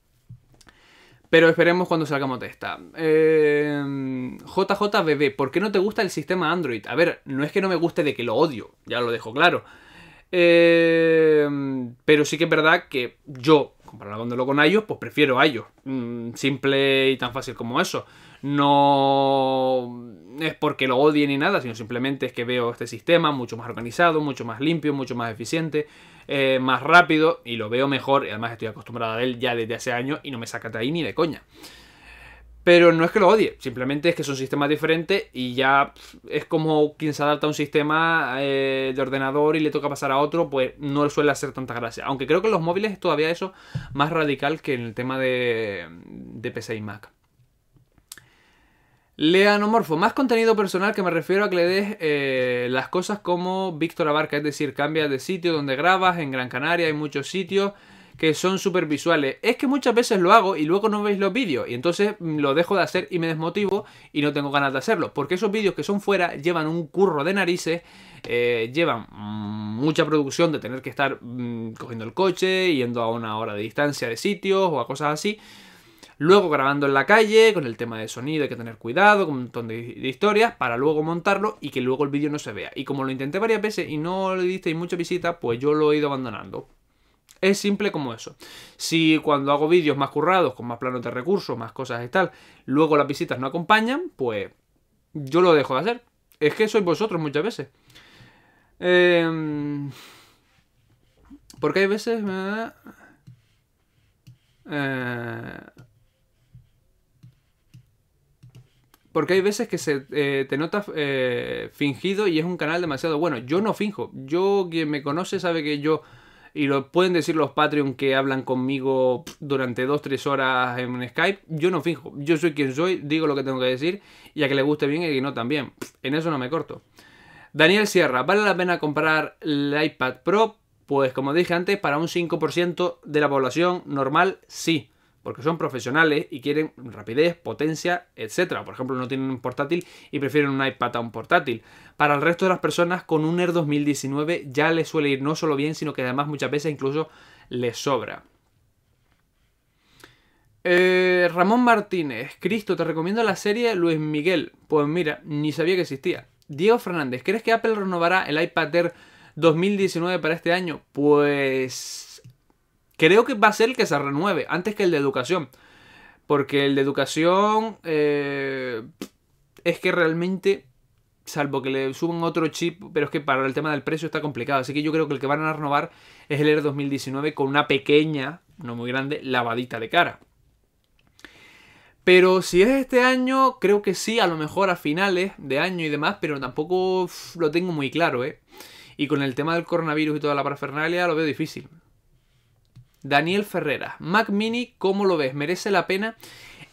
Pero esperemos cuando salgamos de esta. Eh, JJBB, ¿por qué no te gusta el sistema Android? A ver, no es que no me guste de que lo odio, ya lo dejo claro. Eh, pero sí que es verdad que yo, comparándolo con iOS, pues prefiero iOS. Mm, simple y tan fácil como eso. No es porque lo odie ni nada, sino simplemente es que veo este sistema mucho más organizado, mucho más limpio, mucho más eficiente, eh, más rápido y lo veo mejor. Y además estoy acostumbrado a él ya desde hace años y no me saca de ahí ni de coña. Pero no es que lo odie, simplemente es que son sistemas diferentes y ya es como quien se adapta a un sistema eh, de ordenador y le toca pasar a otro, pues no suele hacer tanta gracia. Aunque creo que en los móviles es todavía eso más radical que en el tema de PC y Mac. Leanomorfo, más contenido personal que me refiero a que le des eh, las cosas como Víctor Abarca, es decir, cambia de sitio donde grabas, en Gran Canaria hay muchos sitios que son súper visuales. Es que muchas veces lo hago y luego no veis los vídeos y entonces mm, lo dejo de hacer y me desmotivo y no tengo ganas de hacerlo. Porque esos vídeos que son fuera llevan un curro de narices, eh, llevan mm, mucha producción de tener que estar mm, cogiendo el coche, yendo a una hora de distancia de sitios o a cosas así. Luego grabando en la calle, con el tema de sonido hay que tener cuidado, con un montón de, historias, para luego montarlo y que luego el vídeo no se vea. Y como lo intenté varias veces y no le disteis mucha visita, pues yo lo he ido abandonando. Es simple como eso. Si cuando hago vídeos más currados, con más planos de recursos, más cosas y tal, luego las visitas no acompañan, pues yo lo dejo de hacer. Es que sois vosotros muchas veces. Eh, porque hay veces... Eh, Porque hay veces que se eh, te notas eh, fingido y es un canal demasiado bueno. Yo no finjo. Yo, quien me conoce, sabe que yo. Y lo pueden decir los Patreon que hablan conmigo durante 2-3 horas en Skype. Yo no finjo. Yo soy quien soy, digo lo que tengo que decir. Y a que le guste bien y a que no también. En eso no me corto. Daniel Sierra, ¿vale la pena comprar el iPad Pro? Pues como dije antes, para un 5% de la población normal, sí porque son profesionales y quieren rapidez, potencia, etc. Por ejemplo, no tienen un portátil y prefieren un iPad a un portátil. Para el resto de las personas, con un Air 2019 ya les suele ir no solo bien, sino que además muchas veces incluso les sobra. Eh, Ramón Martínez, Cristo, te recomiendo la serie Luis Miguel. Pues mira, ni sabía que existía. Diego Fernández, ¿crees que Apple renovará el iPad Air 2019 para este año? Pues Creo que va a ser el que se renueve antes que el de educación. Porque el de educación eh, es que realmente, salvo que le suban otro chip, pero es que para el tema del precio está complicado. Así que yo creo que el que van a renovar es el Air 2019 con una pequeña, no muy grande, lavadita de cara. Pero si es este año, creo que sí, a lo mejor a finales de año y demás, pero tampoco lo tengo muy claro, ¿eh? Y con el tema del coronavirus y toda la parafernalia lo veo difícil. Daniel Ferrera. Mac Mini, ¿cómo lo ves? ¿Merece la pena?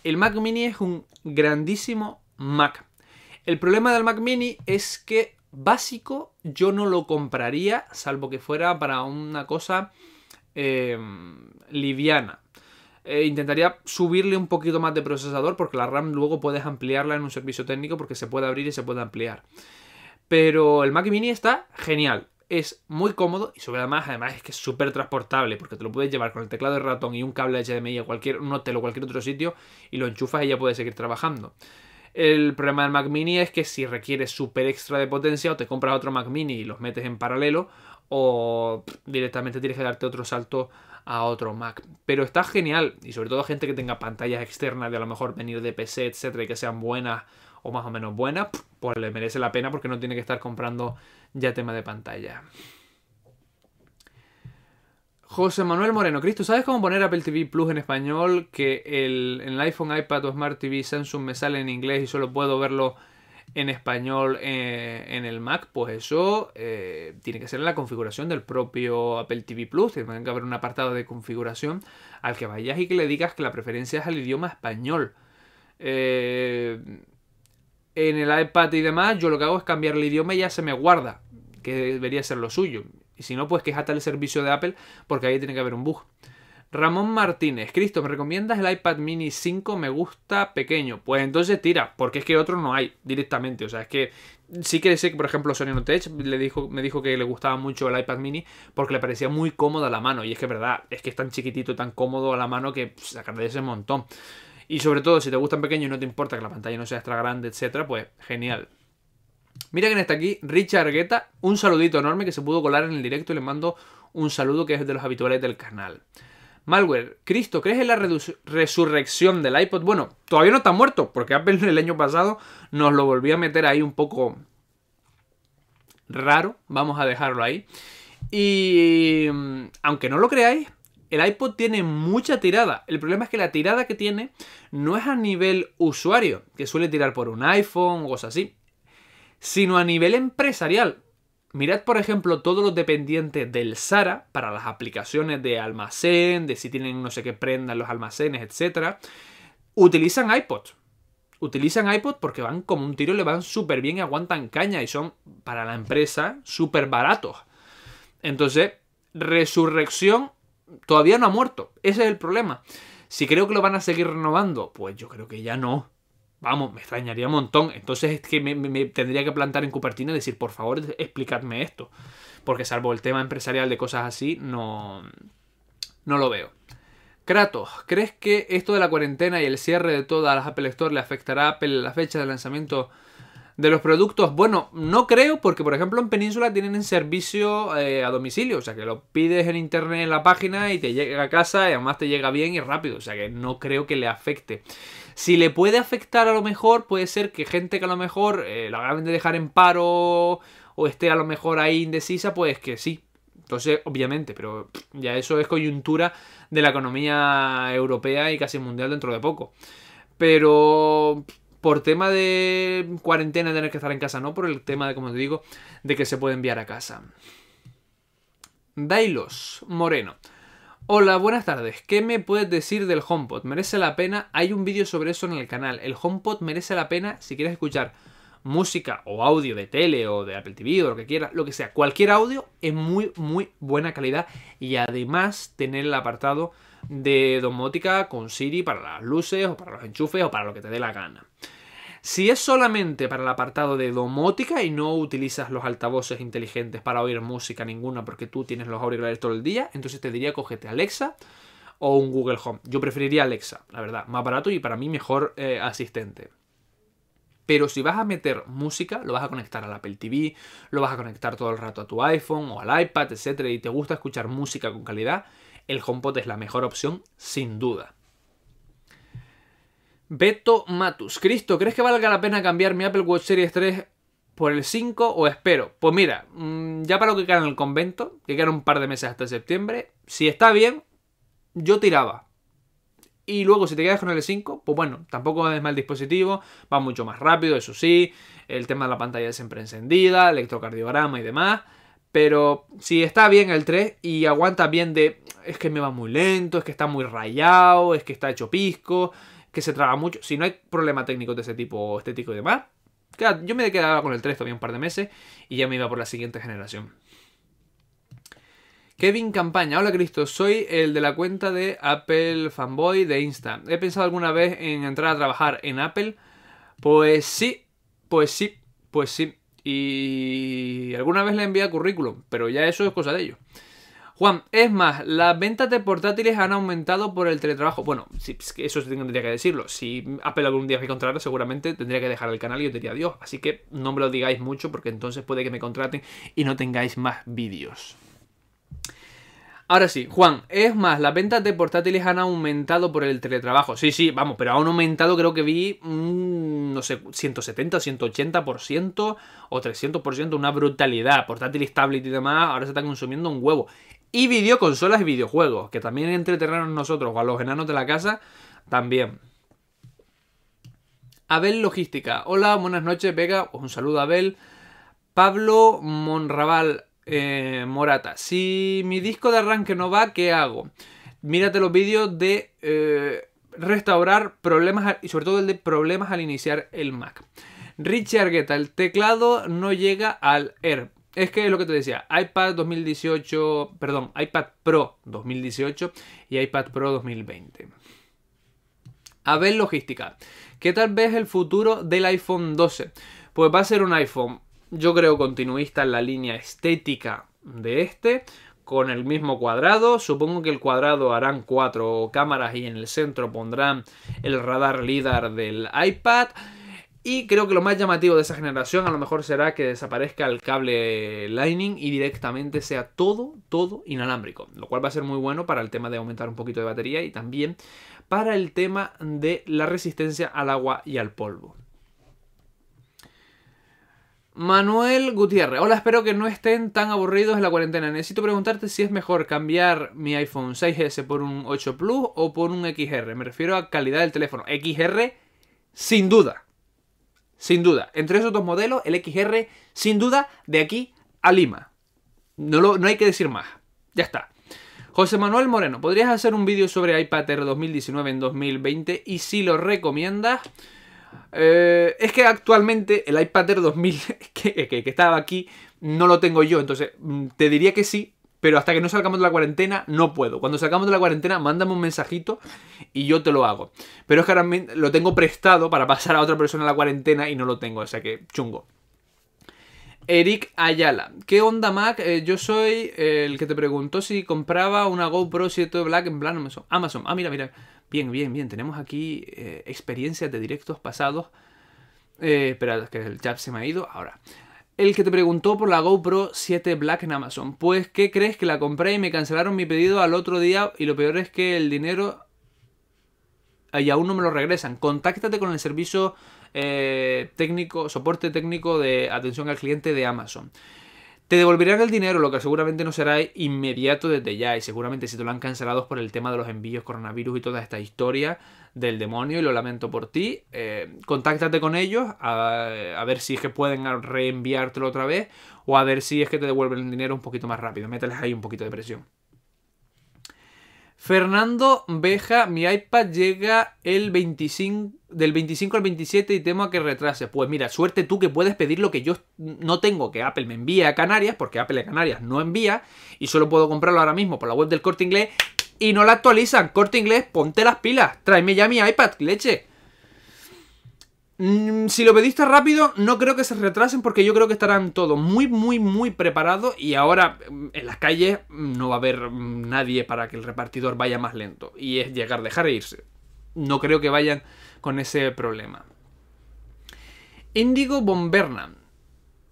El Mac Mini es un grandísimo Mac. El problema del Mac Mini es que básico yo no lo compraría, salvo que fuera para una cosa em, liviana. Eh, intentaría subirle un poquito más de procesador porque la RAM luego puedes ampliarla en un servicio técnico porque se puede abrir y se puede ampliar. Pero el Mac Mini está genial. Es muy cómodo y sobre además, además es que es súper transportable porque te lo puedes llevar con el teclado de ratón y un cable HDMI a cualquier un hotel o cualquier otro sitio y lo enchufas y ya puedes seguir trabajando. El problema del Mac Mini es que si requieres súper extra de potencia o te compras otro Mac Mini y los metes en paralelo o directamente tienes que darte otro salto a otro Mac. Pero está genial y sobre todo gente que tenga pantallas externas de a lo mejor venir de PC, etcétera, y que sean buenas o más o menos buenas, pues le merece la pena porque no tiene que estar comprando ya tema de pantalla. José Manuel Moreno, Cristo, ¿sabes cómo poner Apple TV Plus en español? Que el, en el iPhone, iPad o Smart TV Samsung me sale en inglés y solo puedo verlo en español eh, en el Mac. Pues eso eh, tiene que ser en la configuración del propio Apple TV Plus. Tiene que haber un apartado de configuración al que vayas y que le digas que la preferencia es al idioma español. Eh, en el iPad y demás, yo lo que hago es cambiar el idioma y ya se me guarda, que debería ser lo suyo. Y si no, pues quejate el servicio de Apple porque ahí tiene que haber un bug. Ramón Martínez, Cristo, ¿me recomiendas el iPad mini 5? Me gusta pequeño. Pues entonces tira, porque es que otro no hay directamente. O sea, es que sí que sé que, por ejemplo, Sony Tech le dijo, me dijo que le gustaba mucho el iPad mini porque le parecía muy cómodo a la mano. Y es que es verdad, es que es tan chiquitito, tan cómodo a la mano que se agradece un montón. Y sobre todo, si te gustan pequeño y no te importa que la pantalla no sea extra grande, etcétera, pues genial. Mira quién está aquí, Richard Guetta. Un saludito enorme que se pudo colar en el directo y le mando un saludo que es de los habituales del canal. Malware, Cristo, ¿crees en la resurrección del iPod? Bueno, todavía no está muerto, porque Apple el año pasado nos lo volvió a meter ahí un poco raro, vamos a dejarlo ahí. Y mm, aunque no lo creáis, el iPod tiene mucha tirada. El problema es que la tirada que tiene no es a nivel usuario, que suele tirar por un iPhone o cosas así, sino a nivel empresarial. Mirad, por ejemplo, todos los dependientes del Sara para las aplicaciones de almacén, de si tienen no sé qué prendan los almacenes, etc. Utilizan iPod. Utilizan iPod porque van como un tiro, le van súper bien aguantan caña y son para la empresa súper baratos. Entonces, resurrección todavía no ha muerto. Ese es el problema. Si creo que lo van a seguir renovando, pues yo creo que ya no. Vamos, me extrañaría un montón. Entonces es que me, tendría que plantar en Cupertino y decir, por favor, explicadme esto. Porque salvo el tema empresarial de cosas así, no, no lo veo. Kratos, ¿crees que esto de la cuarentena y el cierre de todas las Apple Store le afectará a Apple la fecha de lanzamiento de los productos? Bueno, no creo porque por ejemplo en Península tienen servicio eh, a domicilio, o sea que lo pides en internet en la página y te llega a casa y además te llega bien y rápido, o sea que no creo que le afecte. Si le puede afectar a lo mejor, puede ser que gente que a lo mejor eh, la acaben de dejar en paro o esté a lo mejor ahí indecisa, pues que sí. Entonces, obviamente, pero ya eso es coyuntura de la economía europea y casi mundial dentro de poco. Pero por tema de cuarentena tener que estar en casa, no por el tema de, como te digo, de que se puede enviar a casa. Dailos Moreno. Hola, buenas tardes. ¿Qué me puedes decir del HomePod? ¿Merece la pena? Hay un vídeo sobre eso en el canal. El HomePod merece la pena si quieres escuchar música o audio de tele o de Apple TV o lo que quieras, lo que sea. Cualquier audio es muy, muy buena calidad y además tener el apartado de domótica con Siri para las luces o para los enchufes o para lo que te dé la gana. Si es solamente para el apartado de domótica y no utilizas los altavoces inteligentes para oír música ninguna porque tú tienes los auriculares todo el día, entonces te diría cógete Alexa o un Google Home. Yo preferiría Alexa, la verdad, más barato y para mí mejor eh, asistente. Pero si vas a meter música, lo vas a conectar al Apple TV, lo vas a conectar todo el rato a tu iPhone o al iPad, etc. Y te gusta escuchar música con calidad, el HomePod es la mejor opción, sin duda. Beto Matus. Cristo, ¿crees que valga la pena cambiar mi Apple Watch Series 3 por el 5 o espero? Pues mira, mm, ya para lo que queda en el convento, que quedan un par de meses hasta septiembre, si está bien, yo tiraba. Y luego si te quedas con el 5, pues bueno, tampoco es mal dispositivo, va mucho más rápido, eso sí, el tema de la pantalla siempre encendida, electrocardiograma y demás. Pero si está bien el 3 y aguanta bien de es que me va muy lento, es que está muy rayado, es que está hecho pisco, que se traba mucho. Si no hay problema técnico de ese tipo estético y demás, Yo me quedaba con el 3 todavía un par de meses y ya me iba por la siguiente generación. Kevin Campaña, hola Cristo, soy el de la cuenta de Apple Fanboy de Insta. He pensado alguna vez en entrar a trabajar en Apple. Pues sí, pues sí, pues sí. Y alguna vez le enviado currículum, pero ya eso es cosa de ellos. Juan, es más, las ventas de portátiles han aumentado por el teletrabajo. Bueno, eso tendría que decirlo. Si Apple algún día me contrata, seguramente tendría que dejar el canal y yo diría adiós. Así que no me lo digáis mucho porque entonces puede que me contraten y no tengáis más vídeos. Ahora sí, Juan, es más, las ventas de portátiles han aumentado por el teletrabajo. Sí, sí, vamos, pero han aumentado, creo que vi, no sé, 170, 180% o 300%, una brutalidad. Portátiles, tablet y demás, ahora se están consumiendo un huevo. Y videoconsolas y videojuegos, que también entretenernos nosotros o a los enanos de la casa, también. Abel Logística. Hola, buenas noches, Vega. Un saludo, Abel. Pablo Monraval eh, Morata. Si mi disco de arranque no va, ¿qué hago? Mírate los vídeos de eh, restaurar problemas y sobre todo el de problemas al iniciar el Mac. Richie Argueta, el teclado no llega al Air. Es que es lo que te decía, iPad 2018, perdón, iPad Pro 2018 y iPad Pro 2020. A ver logística. ¿Qué tal ves el futuro del iPhone 12? Pues va a ser un iPhone, yo creo, continuista en la línea estética de este, con el mismo cuadrado. Supongo que el cuadrado harán cuatro cámaras y en el centro pondrán el radar LIDAR del iPad. Y creo que lo más llamativo de esa generación a lo mejor será que desaparezca el cable Lightning y directamente sea todo, todo inalámbrico. Lo cual va a ser muy bueno para el tema de aumentar un poquito de batería y también para el tema de la resistencia al agua y al polvo. Manuel Gutiérrez. Hola, espero que no estén tan aburridos en la cuarentena. Necesito preguntarte si es mejor cambiar mi iPhone 6S por un 8 Plus o por un XR. Me refiero a calidad del teléfono. XR, sin duda. Sin duda. Entre esos dos modelos, el XR, sin duda, de aquí a Lima. No, lo, no hay que decir más. Ya está. José Manuel Moreno, ¿podrías hacer un vídeo sobre iPad Air 2019 en 2020? Y si lo recomiendas... Eh, es que actualmente el iPad Air 2000 que, que, estaba aquí no lo tengo yo, entonces mm, te diría que sí, pero hasta que no salgamos de la cuarentena no puedo. Cuando salgamos de la cuarentena, mándame un mensajito y yo te lo hago. Pero es que ahora lo tengo prestado para pasar a otra persona la cuarentena y no lo tengo, o sea que chungo. Eric Ayala. ¿Qué onda Mac? Eh, yo soy el que te preguntó si compraba una GoPro 7 Black en plan Amazon. Amazon. Ah, mira, mira. Bien, bien, bien. Tenemos aquí eh, experiencias de directos pasados. Eh, espera, que el chat se me ha ido. Ahora el que te preguntó por la GoPro 7 Black en Amazon. Pues, ¿qué crees? Que la compré y me cancelaron mi pedido al otro día y lo peor es que el dinero... Y aún no me lo regresan. Contáctate con el servicio eh, técnico, soporte técnico de atención al cliente de Amazon. Te devolverán el dinero, lo que seguramente no será inmediato desde ya. Y seguramente si te lo han cancelado por el tema de los envíos, coronavirus y toda esta historia del demonio, y lo lamento por ti. Eh, contáctate con ellos a, ver si es que pueden reenviártelo otra vez o a ver si es que te devuelven el dinero un poquito más rápido. Mételes ahí un poquito de presión. Fernando Beja, mi iPad llega el 25, del 25 al 27 y temo a que retrase. Pues mira, suerte tú que puedes pedir lo que yo no tengo, que Apple me envíe a Canarias, porque Apple a Canarias no envía, y solo puedo comprarlo ahora mismo por la web del corte inglés, y no la actualizan. Corte inglés, ponte las pilas, tráeme ya mi iPad, leche. Mm, si lo pediste rápido, no creo que se retrasen porque yo creo que estarán todos muy, muy, muy preparados y ahora mm, en las calles mm, no va a haber nadie para que el repartidor vaya más lento y es llegar, dejar e irse. No creo que vayan con ese problema. Indigo Bomberna.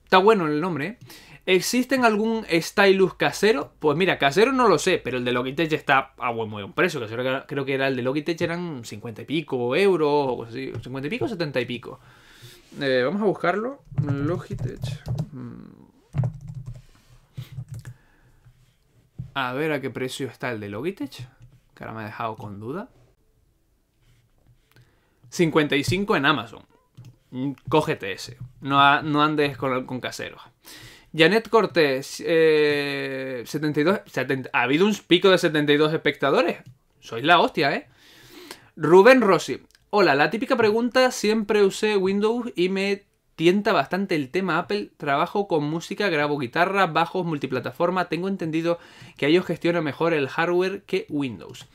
Está bueno el nombre, ¿eh? ¿Existen algún stylus casero? Pues mira, casero no lo sé, pero el de Logitech está a buen, buen precio. creo que era el de Logitech eran 50 y pico euros, o así. 50 y pico, 70 y pico. Eh, vamos a buscarlo. Logitech. Mm. A ver a qué precio está el de Logitech. Que ahora me ha dejado con duda. 55 en Amazon. Mm, cógete ese. No, andes con, con caseros. Janet Cortés, 72, eh, ha habido un pico de 72 espectadores. Sois la hostia, ¿eh? Rubén Rossi. Hola, la típica pregunta, siempre usé Windows y me tienta bastante el tema Apple. Trabajo con música, grabo guitarra, bajos, multiplataforma. Tengo entendido que ellos gestionan mejor el hardware que Windows.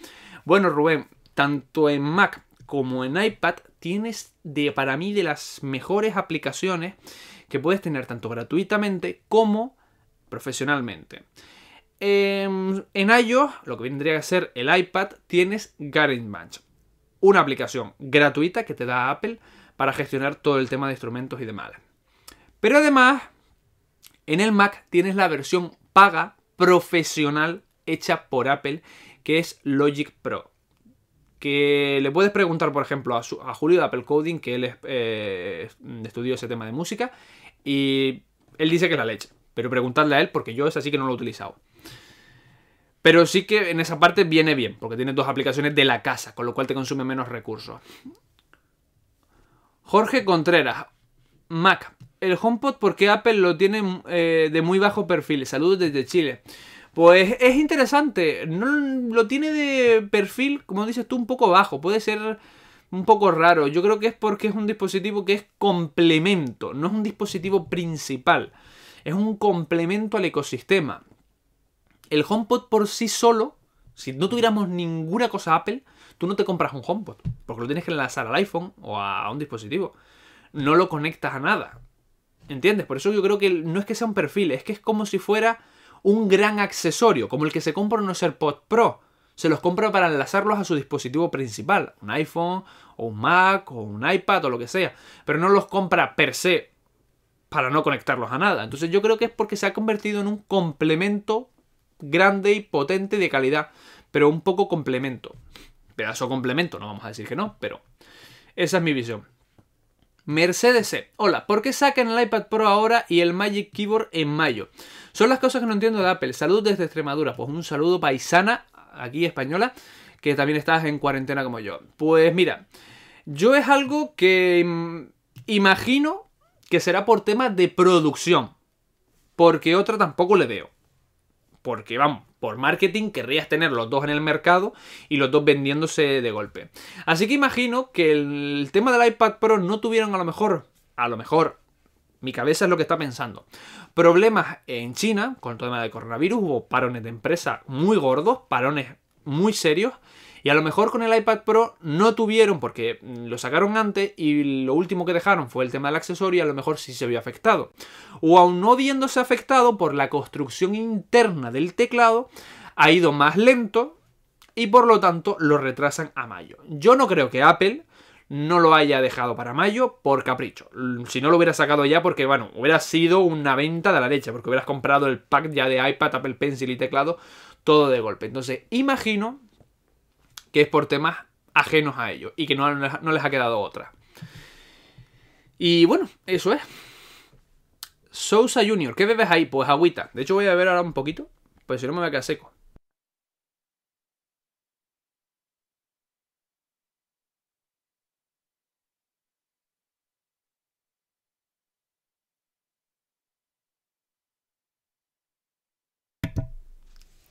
Bueno, Rubén, tanto en Mac como en iPad tienes de para mí de las mejores aplicaciones que puedes tener tanto gratuitamente como profesionalmente. Em, en iOS, lo que vendría a ser el iPad, tienes GarageBand, una aplicación gratuita que te da Apple para gestionar todo el tema de instrumentos y demás. Pero además, en el Mac tienes la versión paga profesional hecha por Apple, que es Logic Pro. Que le puedes preguntar, por ejemplo, a, Julio de Apple Coding, que él eh, estudió ese tema de música, y él dice que es la leche. Pero preguntadle a él, porque yo es así que no lo he utilizado. Pero sí que en esa parte viene bien, porque tiene dos aplicaciones de la casa, con lo cual te consume menos recursos. Jorge Contreras, Mac. El HomePod, porque Apple lo tiene eh, de muy bajo perfil? Saludos desde Chile. Pues es interesante. No lo tiene de perfil, como dices tú, un poco bajo. Puede ser un poco raro. Yo creo que es porque es un dispositivo que es complemento, no es un dispositivo principal. Es un complemento al ecosistema. El HomePod por sí solo, si no tuviéramos ninguna cosa Apple, tú no te compras un HomePod, porque lo tienes que enlazar al iPhone o a un dispositivo. No lo conectas a nada. ¿Entiendes? Por eso yo creo que no es que sea un perfil, es que es como si fuera un gran accesorio, como el que se compra unos AirPods Pro. Se los compra para enlazarlos a su dispositivo principal, un iPhone o un Mac o un iPad o lo que sea, pero no los compra per se para no conectarlos a nada. Entonces yo creo que es porque se ha convertido en un complemento grande y potente de calidad, pero un poco complemento pedazo complemento, no vamos a decir que no, pero esa es mi visión. Mercedes C. Hola, ¿por qué sacan el iPad Pro ahora y el Magic Keyboard en mayo? Son las cosas que no entiendo de Apple. Salud desde Extremadura. Pues un saludo paisana, aquí española, que también estás en cuarentena como yo. Pues mira, yo es algo que imagino que será por temas de producción. Porque otra tampoco le veo. Porque vamos, por marketing querrías tener los dos en el mercado y los dos vendiéndose de golpe. Así que imagino que el tema del iPad Pro no tuvieron a lo mejor, a lo mejor, mi cabeza es lo que está pensando. Problemas en China con el tema del coronavirus, hubo parones de empresa muy gordos, parones muy serios y a lo mejor con el iPad Pro no tuvieron, porque lo sacaron antes y lo último que dejaron fue el tema del accesorio y a lo mejor sí se vio afectado. O aún no viéndose afectado por la construcción interna del teclado, ha ido más lento y por lo tanto lo retrasan a mayo. Yo no creo que Apple no lo haya dejado para mayo por capricho. Si no lo hubiera sacado ya, porque bueno, hubiera sido una venta de la leche, porque hubieras comprado el pack ya de iPad, Apple Pencil y teclado, todo de golpe. Entonces, imagino que es por temas ajenos a ellos y que no, no les ha quedado otra. Y bueno, eso es. Sousa Junior, ¿qué bebes ahí? Pues agüita. De hecho voy a beber ahora un poquito, pues si no me voy a quedar seco.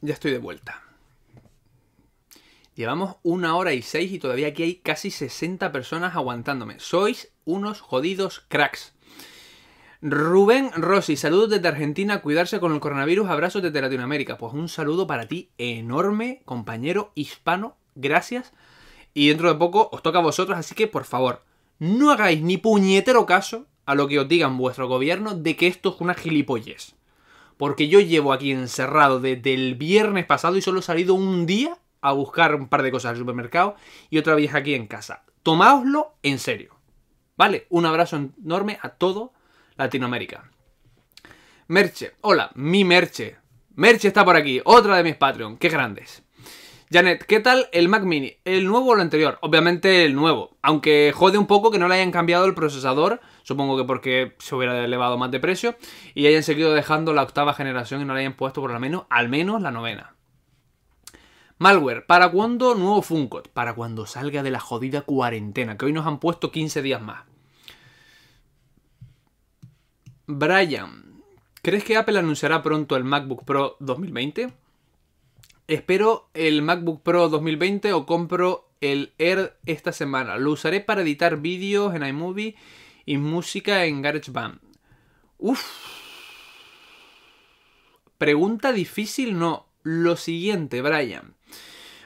Ya estoy de vuelta. Llevamos una hora y seis y todavía aquí hay casi 60 personas aguantándome. Sois unos jodidos cracks. Rubén Rossi, saludos desde Argentina, cuidarse con el coronavirus, abrazos desde Latinoamérica. Pues un saludo para ti enorme, compañero hispano, gracias. Y dentro de poco os toca a vosotros, así que por favor, no hagáis ni puñetero caso a lo que os digan vuestro gobierno de que esto es una gilipollez. Porque yo llevo aquí encerrado desde el viernes pasado y solo he salido un día a buscar un par de cosas al supermercado y otra vez aquí en casa. Tomáoslo en serio. ¿Vale? Un abrazo enorme a todo Latinoamérica. Merche. Hola, mi Merche. Merche está por aquí. Otra de mis Patreon. Qué grandes. Janet, ¿qué tal el Mac Mini? ¿El nuevo o el anterior? Obviamente el nuevo. Aunque jode un poco que no le hayan cambiado el procesador. Supongo que porque se hubiera elevado más de precio. Y hayan seguido dejando la octava generación y no le hayan puesto por lo menos, al menos la novena. Malware, ¿para cuándo nuevo Funko? Para cuando salga de la jodida cuarentena, que hoy nos han puesto 15 días más. Brian, ¿crees que Apple anunciará pronto el MacBook Pro 2020? Espero el MacBook Pro 2020 o compro el Air esta semana. Lo usaré para editar vídeos en iMovie y música en GarageBand. Uf. Pregunta difícil, no. Lo siguiente, Brian.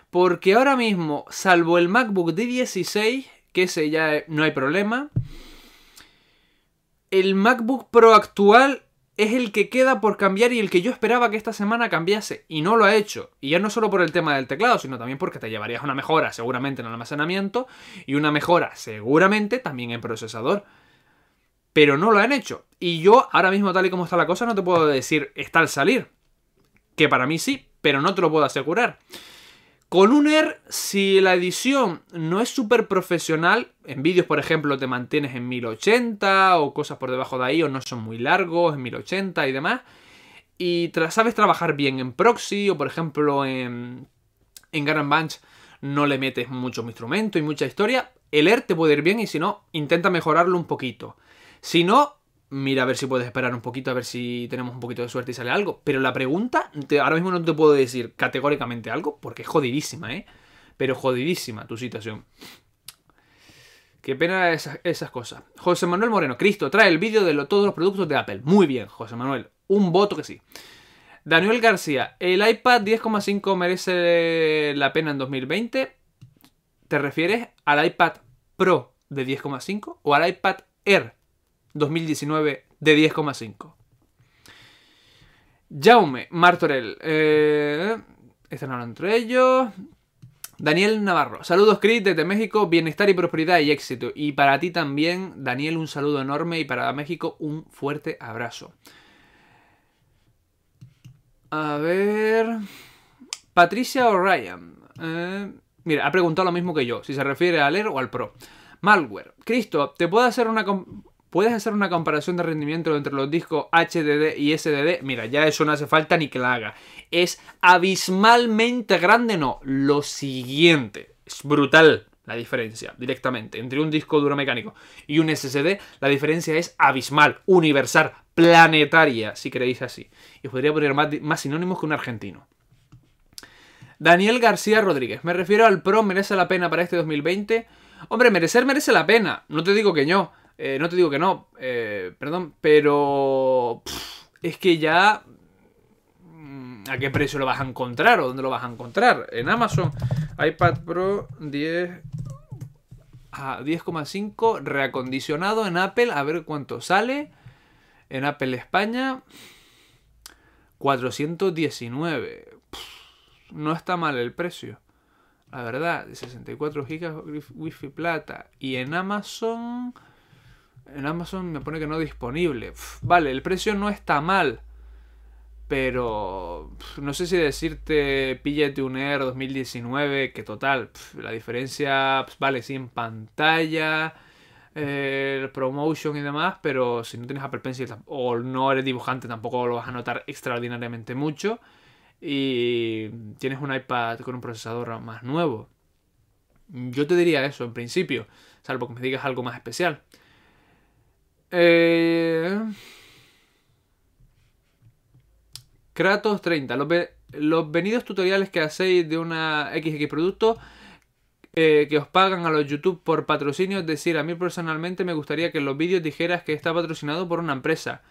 Porque ahora mismo, salvo el MacBook de 16, que ese ya no hay problema, el MacBook Pro actual es el que queda por cambiar y el que yo esperaba que esta semana cambiase y no lo ha hecho. Y ya no solo por el tema del teclado, sino también porque te llevarías una mejora seguramente en almacenamiento y una mejora seguramente también en procesador. Pero no lo han hecho. Y yo ahora mismo tal y como está la cosa no te puedo decir está al salir. Que para mí sí, pero no te lo puedo asegurar. Con un Air, si la edición no es súper profesional, en vídeos, por ejemplo, te mantienes en 1080 o cosas por debajo de ahí, o no son muy largos, en 1080 y demás, y sabes trabajar bien en proxy, o por ejemplo en, en GarageBand no le metes mucho instrumento y mucha historia, el Air te puede ir bien y si no, intenta mejorarlo un poquito. Si no, mira a ver si puedes esperar un poquito, a ver si tenemos un poquito de suerte y sale algo. Pero la pregunta, ahora mismo no te puedo decir categóricamente algo, porque es jodidísima, ¿eh? Pero jodidísima tu situación. Qué pena esas, cosas. José Manuel Moreno, Cristo, trae el vídeo de todos los productos de Apple. Muy bien, José Manuel. Un voto que sí. Daniel García, ¿el iPad 10,5 merece la pena en 2020? ¿Te refieres al iPad Pro de 10,5 o al iPad Air 2019 de 10,5. Jaume Martorell. Eh, están hablando entre ellos. Daniel Navarro. Saludos, Chris, desde México. Bienestar y prosperidad y éxito. Y para ti también, Daniel, un saludo enorme. Y para México, un fuerte abrazo. A ver. Patricia O'Ryan. Eh, mira, ha preguntado lo mismo que yo. Si se refiere al Air o al Pro. Malware. Cristo, ¿te puedo hacer una... ¿Puedes hacer una comparación de rendimiento entre los discos HDD y SDD? Mira, ya eso no hace falta ni que la haga. Es abismalmente grande, no. Lo siguiente. Es brutal la diferencia directamente entre un disco duro mecánico y un SSD. La diferencia es abismal, universal, planetaria, si queréis así. Y podría poner más, más sinónimos que un argentino. Daniel García Rodríguez. Me refiero al Pro, ¿merece la pena para este 2020? Hombre, merecer merece la pena. No te digo que no. Eh, no te digo que no, eh, perdón, pero es que ya... Mm, ¿A qué precio lo vas a encontrar o dónde lo vas a encontrar? En Amazon, iPad Pro 10... A 10,5 reacondicionado en Apple, a ver cuánto sale. En Apple España, 419. no está mal el precio. La verdad, de 64 GB Wi-Fi plata. Y en Amazon, en Amazon me pone que no disponible. vale, el precio no está mal. Pero no sé si decirte píllate un Air 2019, que total, la diferencia, vale, sí, en pantalla, eh, promotion y demás, pero si no tienes Apple Pencil o no eres dibujante tampoco lo vas a notar extraordinariamente mucho. Y tienes un iPad con un procesador más nuevo. Yo te diría eso en principio, salvo que me digas algo más especial. Eh... Kratos 30. Los, venidos tutoriales que hacéis de una XX producto eh, que os pagan a los YouTube por patrocinio, es decir, a mí personalmente me gustaría que en los vídeos dijeras que está patrocinado por una empresa.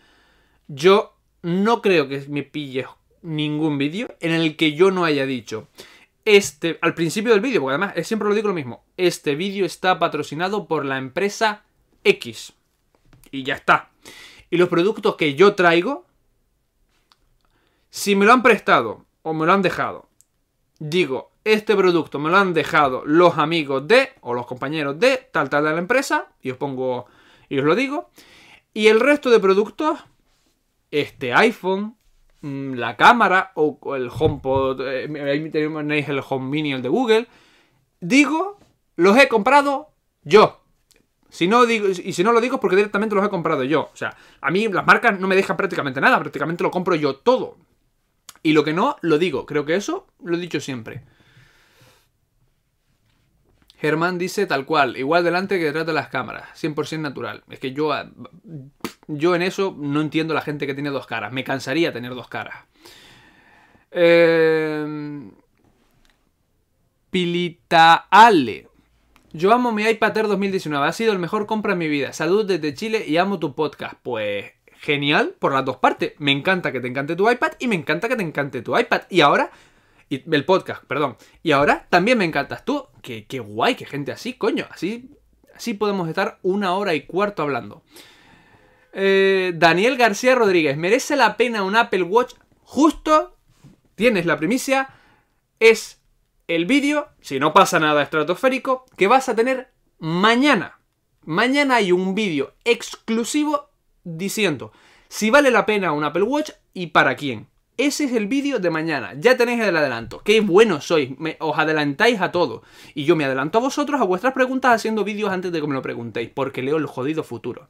Yo no creo que me pilles ningún vídeo en el que yo no haya dicho este al principio del vídeo, porque además siempre lo digo lo mismo, este vídeo está patrocinado por la empresa X y ya está. Y los productos que yo traigo, si me lo han prestado o me lo han dejado, digo, este producto me lo han dejado los amigos de o los compañeros de tal tal de la empresa, y os pongo y os lo digo, y el resto de productos, este iPhone, mm, la cámara o el HomePod, eh, ahí tenéis el Home Mini, el de Google, digo, los he comprado yo. Si no digo, y si no lo digo es porque directamente los he comprado yo. O sea, a mí las marcas no me dejan prácticamente nada, prácticamente lo compro yo todo. Y lo que no, lo digo. Creo que eso lo he dicho siempre. Germán dice tal cual, igual delante que detrás de las cámaras, 100% natural. Es que yo, yo en eso no entiendo la gente que tiene dos caras. Me cansaría tener dos caras. Eh, Pilitaale Yo amo mi iPad Air 2019, ha sido el mejor compra en mi vida. Saludos desde Chile y amo tu podcast. Pues genial por las dos partes. Me encanta que te encante tu iPad y me encanta que te encante tu iPad. Y ahora, el podcast, perdón. Y ahora también me encantas tú. Qué, qué guay, qué gente así, coño. Así, así podemos estar una hora y cuarto hablando. Eh, Daniel García Rodríguez, ¿merece la pena un Apple Watch? Justo, tienes la primicia, es el vídeo, si no pasa nada estratosférico, que vas a tener mañana. Mañana hay un vídeo exclusivo diciendo si vale la pena un Apple Watch y para quién. Ese es el vídeo de mañana. Ya tenéis el adelanto. Qué bueno sois. os adelantáis a todo. Y yo me adelanto a vosotros a vuestras preguntas haciendo vídeos antes de que me lo preguntéis. Porque leo el jodido futuro.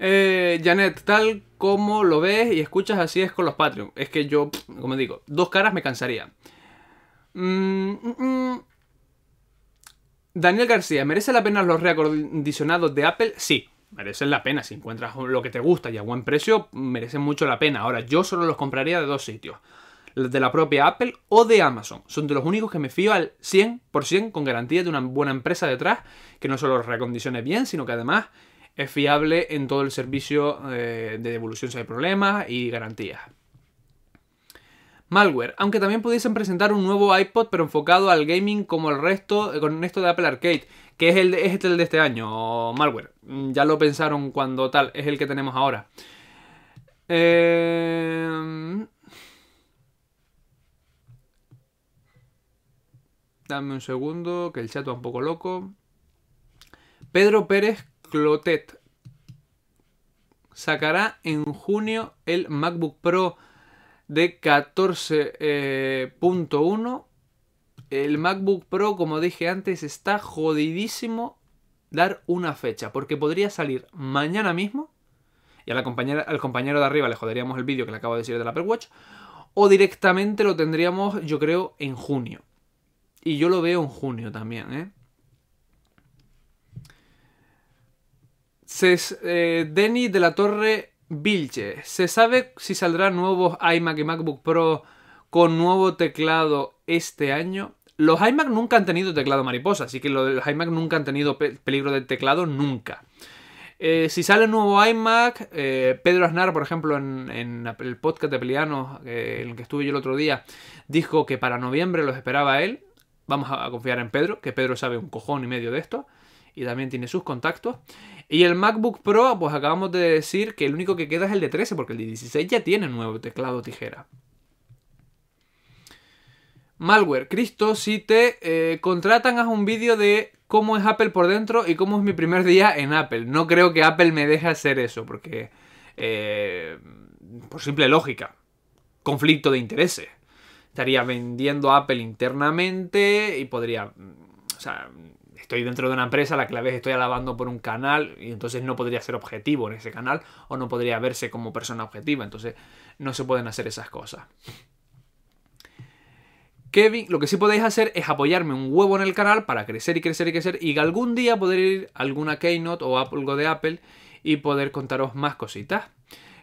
Eh, Janet, tal como lo ves y escuchas, así es con los Patreon. Es que yo, como digo, dos caras me cansaría. Mm, mm, mm. Daniel García, ¿merece la pena los reacondicionados de Apple? Sí, merecen la pena. Si encuentras lo que te gusta y a buen precio, merecen mucho la pena. Ahora, yo solo los compraría de dos sitios. De la propia Apple o de Amazon. Son de los únicos que me fío al 100% con garantía de una buena empresa detrás que no solo los reacondicione bien, sino que además es fiable en todo el servicio eh, de devolución si hay problemas y garantías. Malware, aunque también pudiesen presentar un nuevo iPod pero enfocado al gaming como el resto eh, con esto de Apple Arcade, que es el de, este, el de este año, Malware. Mm, ya lo pensaron cuando tal, es el que tenemos ahora. Eh, dame un segundo, que el chat va un poco loco. Pedro Pérez Clotet sacará en junio el MacBook Pro de 14.1. Eh, el MacBook Pro, como dije antes, está jodidísimo dar una fecha, porque podría salir mañana mismo, y a la compañera, al compañero de arriba le joderíamos el vídeo que le acabo de decir del Apple Watch, o directamente lo tendríamos, yo creo, en junio. Y yo lo veo en junio también, ¿eh? eh, Denny de la Torre Vilche. ¿Se sabe si saldrán nuevos iMac y MacBook Pro con nuevo teclado este año? Los iMac nunca han tenido teclado mariposa, así que los iMac nunca han tenido peligro de teclado, nunca. Eh, si sale nuevo iMac, eh, Pedro Aznar, por ejemplo, en, el podcast de Pelianos, eh, en el que estuve yo el otro día, dijo que para noviembre los esperaba él. Vamos a confiar en Pedro, que Pedro sabe un cojón y medio de esto y también tiene sus contactos. Y el MacBook Pro, pues acabamos de decir que el único que queda es el de 13, porque el de 16 ya tiene nuevo teclado tijera. Malware, Cristo, si te eh, contratan, haz un vídeo de cómo es Apple por dentro y cómo es mi primer día en Apple. No creo que Apple me deje hacer eso, porque eh, por simple lógica, conflicto de intereses. Estaría vendiendo Apple internamente y podría, o sea, estoy dentro de una empresa la que la vez estoy alabando por un canal y entonces no podría ser objetivo en ese canal o no podría verse como persona objetiva. Entonces no se pueden hacer esas cosas. Kevin, lo que sí podéis hacer es apoyarme un huevo en el canal para crecer y crecer y crecer y algún día poder ir a alguna Keynote o algo de Apple y poder contaros más cositas.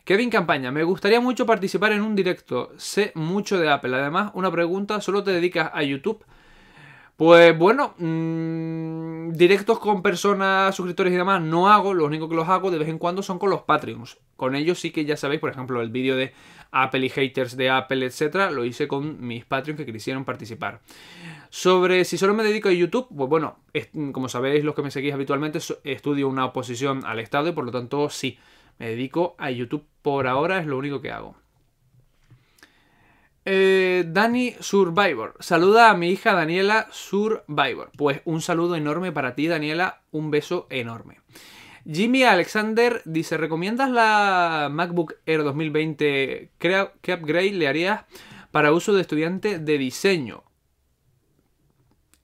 Kevin Campaña, me gustaría mucho participar en un directo. Sé mucho de Apple. Además, una pregunta, ¿solo te dedicas a YouTube? Pues bueno, mm, directos con personas, suscriptores y demás no hago, lo único que los hago de vez en cuando son con los Patreons. Con ellos sí que ya sabéis, por ejemplo, el vídeo de Apple y haters de Apple, etcétera, lo hice con mis Patreons que quisieron participar. Sobre si solo me dedico a YouTube, pues bueno, como sabéis los que me seguís habitualmente, estudio una oposición al Estado y por lo tanto sí, me dedico a YouTube por ahora, es lo único que hago. Eh, Dani Survivor. Saluda a mi hija Daniela Survivor. Pues un saludo enorme para ti, Daniela. Un beso enorme. Jimmy Alexander dice: ¿Recomiendas la MacBook Air 2020? ¿Qué upgrade le harías para uso de estudiante de diseño?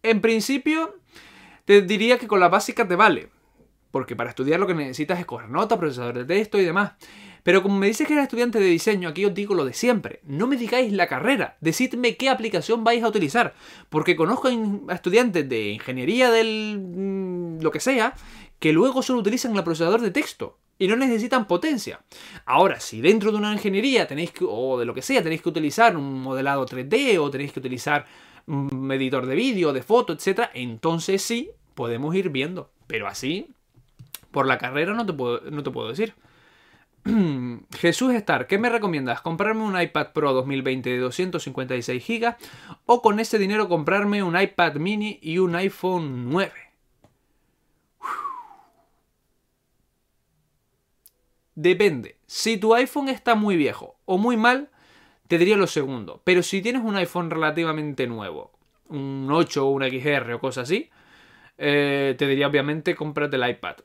En principio, te diría que con la básica te vale. Porque para estudiar lo que necesitas es coger nota, procesador de texto y demás. Pero como me dices que eres estudiante de diseño, aquí os digo lo de siempre. No me digáis la carrera, decidme qué aplicación vais a utilizar. Porque conozco a estudiantes de ingeniería del... Mm, lo que sea, que luego solo utilizan el procesador de texto y no necesitan potencia. Ahora, si dentro de una ingeniería tenéis que, o de lo que sea, tenéis que utilizar un modelado 3D o tenéis que utilizar un editor de vídeo, de foto, etc., entonces sí podemos ir viendo. Pero así, por la carrera no te puedo, no te puedo decir. Jesús Star, ¿qué me recomiendas? ¿Comprarme un iPad Pro 2020 de 256 GB o con ese dinero comprarme un iPad mini y un iPhone 9? Depende. Si tu iPhone está muy viejo o muy mal, te diría lo segundo. Pero si tienes un iPhone relativamente nuevo, un 8 o un XR o cosas así, eh, te diría obviamente cómprate el iPad.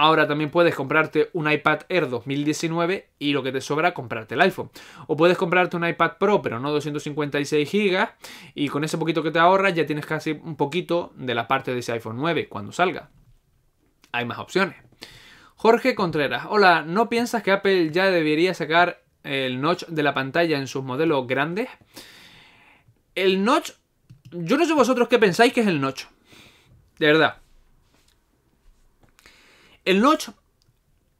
Ahora también puedes comprarte un iPad Air 2019 y lo que te sobra comprarte el iPhone. O puedes comprarte un iPad Pro, pero no 256 GB, y con ese poquito que te ahorras ya tienes casi un poquito de la parte de ese iPhone 9 cuando salga. Hay más opciones. Jorge Contreras, hola, ¿no piensas que Apple ya debería sacar el notch de la pantalla en sus modelos grandes? El notch, yo no sé vosotros qué pensáis que es el notch. De verdad. El notch,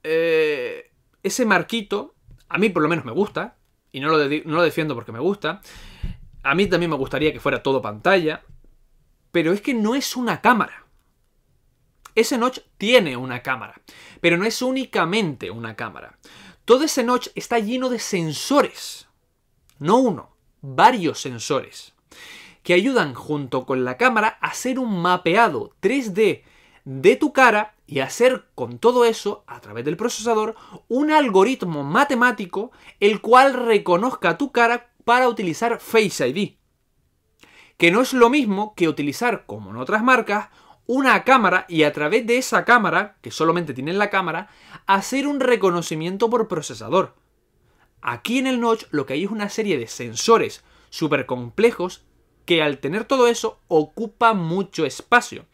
eh, ese marquito, a mí por lo menos me gusta, y no lo, no lo defiendo porque me gusta. A mí también me gustaría que fuera todo pantalla, pero es que no es una cámara. Ese notch tiene una cámara, pero no es únicamente una cámara. Todo ese notch está lleno de sensores. No uno, varios sensores. Que ayudan junto con la cámara a hacer un mapeado 3D de tu cara y hacer con todo eso, a través del procesador, un algoritmo matemático el cual reconozca tu cara para utilizar Face ID. Que no es lo mismo que utilizar, como en otras marcas, una cámara y a través de esa cámara, que solamente tiene la cámara, hacer un reconocimiento por procesador. Aquí en el notch lo que hay es una serie de sensores súper complejos que al tener todo eso ocupa mucho espacio.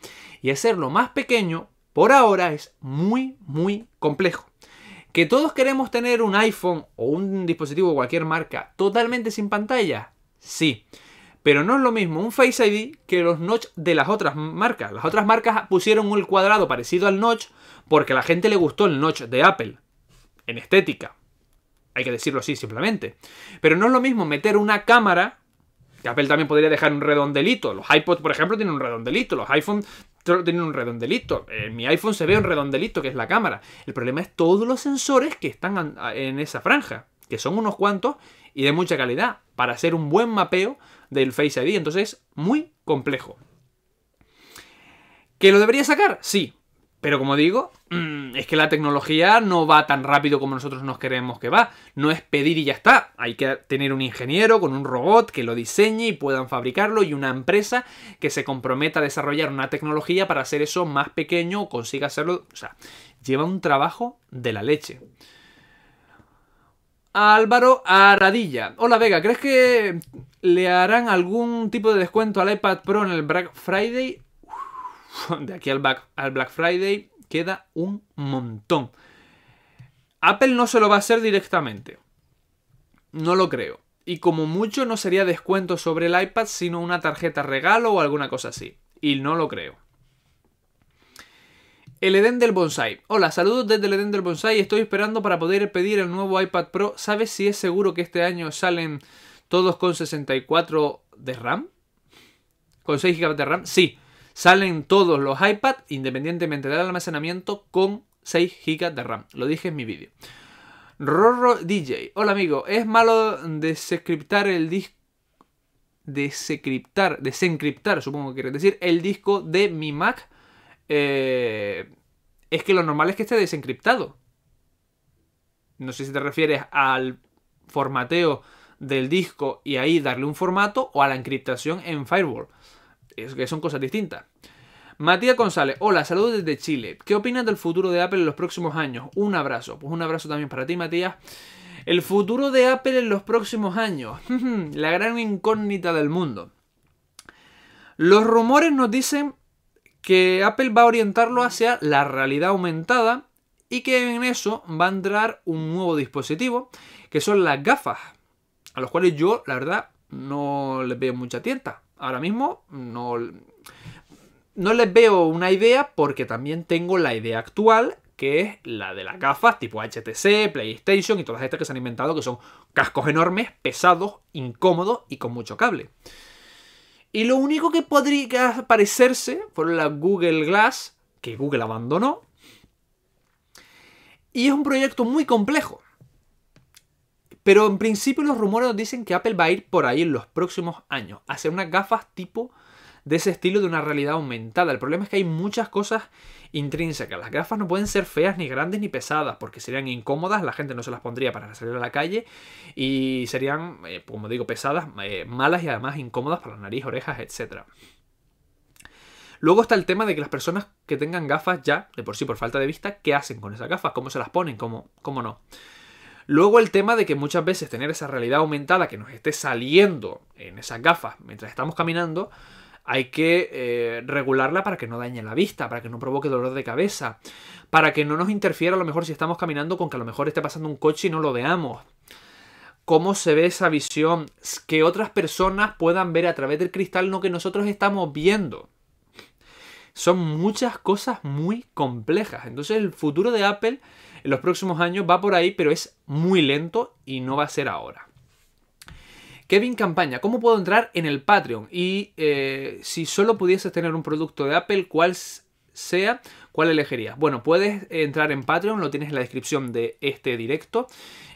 Y hacerlo más pequeño, por ahora, es muy, muy complejo. ¿Que todos queremos tener un iPhone o un dispositivo de cualquier marca totalmente sin pantalla? Sí. Pero no es lo mismo un Face ID que los notch de las otras marcas. Las otras marcas pusieron un cuadrado parecido al notch porque a la gente le gustó el notch de Apple. En estética. Hay que decirlo así simplemente. Pero no es lo mismo meter una cámara. Que Apple también podría dejar un redondelito. Los iPods, por ejemplo, tienen un redondelito. Los tienen un redondelito. En mi iPhone se ve un redondelito que es la cámara. El problema es todos los sensores que están en esa franja. Que son unos cuantos y de mucha calidad. Para hacer un buen mapeo del Face ID. Entonces, muy complejo. ¿Que lo debería sacar? Sí. Pero como digo, mm, es que la tecnología no va tan rápido como nosotros nos queremos que va. No es pedir y ya está. Hay que tener un ingeniero con un robot que lo diseñe y puedan fabricarlo y una empresa que se comprometa a desarrollar una tecnología para hacer eso más pequeño o consiga hacerlo. O sea, lleva un trabajo de la leche. Álvaro Aradilla. Hola Vega, ¿crees que le harán algún tipo de descuento al iPad Pro en el Black Friday? de aquí al Black, Friday queda un montón. Apple no se lo va a hacer directamente. No lo creo. Y como mucho no sería descuento sobre el iPad, sino una tarjeta regalo o alguna cosa así. Y no lo creo. El Edén del Bonsai. Hola, saludos desde el Edén del Bonsai. Estoy esperando para poder pedir el nuevo iPad Pro. ¿Sabes si es seguro que este año salen todos con 64 de RAM? ¿Con 6 GB de RAM? Sí. Salen todos los iPad, independientemente del almacenamiento, con 6 GB de RAM. Lo dije en mi vídeo. Rorro DJ. Hola amigo, ¿es malo desencriptar el disco? Desencriptar, desencriptar, supongo que quiere decir, el disco de mi Mac eh, es que lo normal es que esté desencriptado. No sé si te refieres al formateo del disco y ahí darle un formato o a la encriptación en Firewall. Es que son cosas distintas. Matías González, hola, saludos desde Chile. ¿Qué opinas del futuro de Apple en los próximos años? Un abrazo. Pues un abrazo también para ti, Matías. El futuro de Apple en los próximos años. la gran incógnita del mundo. Los rumores nos dicen que Apple va a orientarlo hacia la realidad aumentada y que en eso va a entrar un nuevo dispositivo que son las gafas, a los cuales yo, la verdad, no les veo mucha tienta. Ahora mismo no, no les veo una idea porque también tengo la idea actual que es la de las gafas tipo HTC, PlayStation y todas estas que se han inventado que son cascos enormes, pesados, incómodos y con mucho cable. Y lo único que podría parecerse fue la Google Glass, que Google abandonó. Y es un proyecto muy complejo. Pero en principio los rumores nos dicen que Apple va a ir por ahí en los próximos años, a hacer unas gafas tipo de ese estilo de una realidad aumentada. El problema es que hay muchas cosas intrínsecas. Las gafas no pueden ser feas, ni grandes, ni pesadas, porque serían incómodas, la gente no se las pondría para salir a la calle y serían, eh, como digo, pesadas, eh, malas y además incómodas para la nariz, orejas, etc. Luego está el tema de que las personas que tengan gafas ya, de por sí por falta de vista, ¿qué hacen con esas gafas? ¿Cómo se las ponen? ¿Cómo, cómo no? Luego el tema de que muchas veces tener esa realidad aumentada que nos esté saliendo en esas gafas mientras estamos caminando, hay que eh, regularla para que no dañe la vista, para que no provoque dolor de cabeza, para que no nos interfiera a lo mejor si estamos caminando con que a lo mejor esté pasando un coche y no lo veamos. Cómo se ve esa visión, que otras personas puedan ver a través del cristal lo que nosotros estamos viendo. Son muchas cosas muy complejas. Entonces el futuro de Apple en los próximos años va por ahí, pero es muy lento y no va a ser ahora. Kevin Campaña, ¿cómo puedo entrar en el Patreon? Y eh, si solo pudieses tener un producto de Apple, ¿cuál sea? ¿Cuál elegirías? Bueno, puedes entrar en Patreon, lo tienes en la descripción de este directo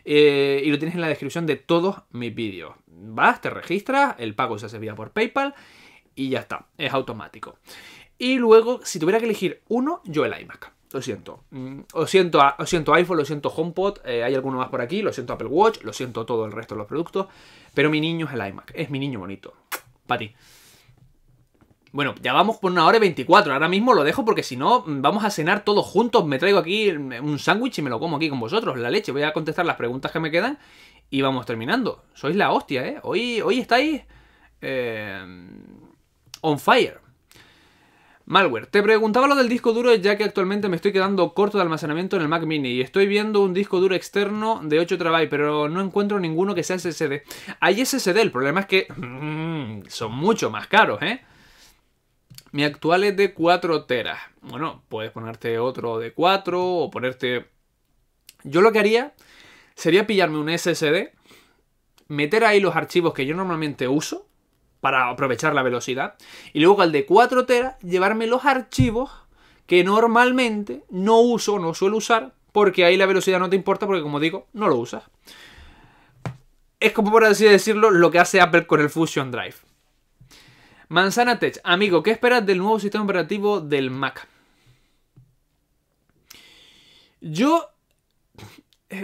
eh, y lo tienes en la descripción de todos mis vídeos. Vas, te registras, el pago se hace vía por PayPal y ya está, es automático. Y luego, si tuviera que elegir uno, yo el iMac. Lo siento. Mm, lo siento, lo siento iPhone, lo siento HomePod, eh, hay alguno más por aquí, lo siento Apple Watch, lo siento todo el resto de los productos, pero mi niño es el iMac, es mi niño bonito. Para ti. Bueno, ya vamos por una hora y 24. Ahora mismo lo dejo porque si no, mm, vamos a cenar todos juntos. Me traigo aquí un sándwich y me lo como aquí con vosotros. La leche. Voy a contestar las preguntas que me quedan y vamos terminando. Sois la hostia, ¿eh? Hoy, hoy estáis eh, on fire. Malware. Te preguntaba lo del disco duro ya que actualmente me estoy quedando corto de almacenamiento en el Mac Mini y estoy viendo un disco duro externo de 8 TB, pero no encuentro ninguno que sea SSD. Hay SSD, el problema es que mm, son mucho más caros, ¿eh? Mi actual es de 4 teras. Bueno, puedes ponerte otro de 4 o ponerte... Yo lo que haría sería pillarme un SSD, meter ahí los archivos que yo normalmente uso, para aprovechar la velocidad. Y luego al de 4 teras, llevarme los archivos que normalmente no uso, no suelo usar, porque ahí la velocidad no te importa, porque como digo, no lo usas. Es como por así decirlo lo que hace Apple con el Fusion Drive. Manzana Tech, amigo, ¿qué esperas del nuevo sistema operativo del Mac? Yo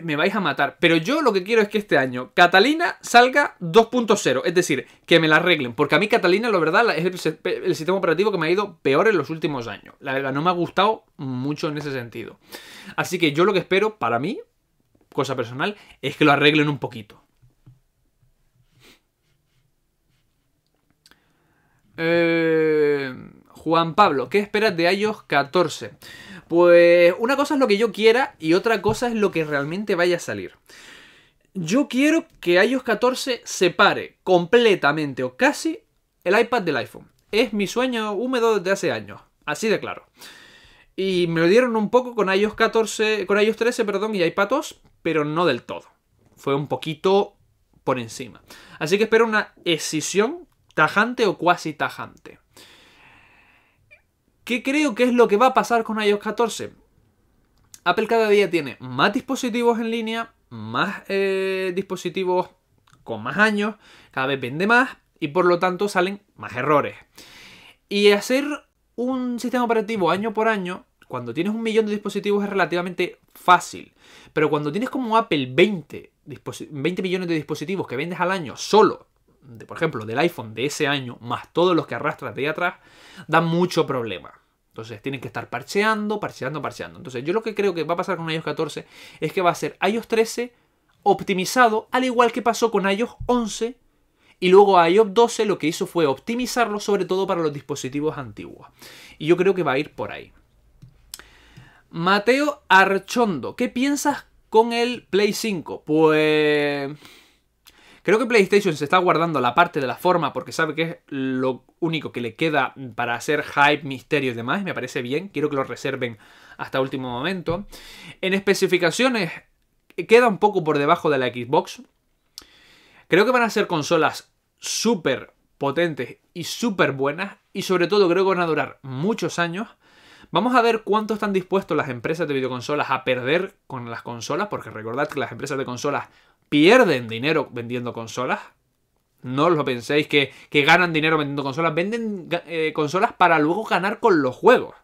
me vais a matar. Pero yo lo que quiero es que este año Catalina salga 2.0. Es decir, que me la arreglen. Porque a mí Catalina, la verdad, es el, sistema operativo que me ha ido peor en los últimos años. La verdad, no me ha gustado mucho en ese sentido. Así que yo lo que espero, para mí, cosa personal, es que lo arreglen un poquito. Eh, Juan Pablo, ¿qué esperas de iOS 14? Pues una cosa es lo que yo quiera y otra cosa es lo que realmente vaya a salir. Yo quiero que iOS 14 separe completamente o casi el iPad del iPhone. Es mi sueño húmedo desde hace años, así de claro. Y me lo dieron un poco con iOS 14, con iOS 13, perdón, y iPadOS, pero no del todo. Fue un poquito por encima. Así que espero una escisión tajante o cuasi tajante. ¿Qué creo que es lo que va a pasar con iOS 14? Apple cada día tiene más dispositivos en línea, más eh, dispositivos con más años, cada vez vende más y por lo tanto salen más errores. Y hacer un sistema operativo año por año, cuando tienes un millón de dispositivos es relativamente fácil. Pero cuando tienes como Apple 20, 20 millones de dispositivos que vendes al año solo por ejemplo, del iPhone de ese año, más todos los que arrastras de atrás, da mucho problema. Entonces tienen que estar parcheando, parcheando, parcheando. Entonces yo lo que creo que va a pasar con iOS 14 es que va a ser iOS 13 optimizado, al igual que pasó con iOS 11. Y luego iOS 12 lo que hizo fue optimizarlo sobre todo para los dispositivos antiguos. Y yo creo que va a ir por ahí. Mateo Archondo, ¿qué piensas con el Play 5? Pues Creo que PlayStation se está guardando la parte de la forma porque sabe que es lo único que le queda para hacer hype, misterio y demás. Me parece bien. Quiero que lo reserven hasta último momento. En especificaciones queda un poco por debajo de la Xbox. Creo que van a ser consolas súper potentes y súper buenas, y sobre todo creo que van a durar muchos años. Vamos a ver cuánto están dispuestos las empresas de videoconsolas a perder con las consolas, porque recordad que las empresas de consolas pierden dinero vendiendo consolas. No lo penséis que, ganan dinero vendiendo consolas. Venden eh, consolas para luego ganar con los juegos.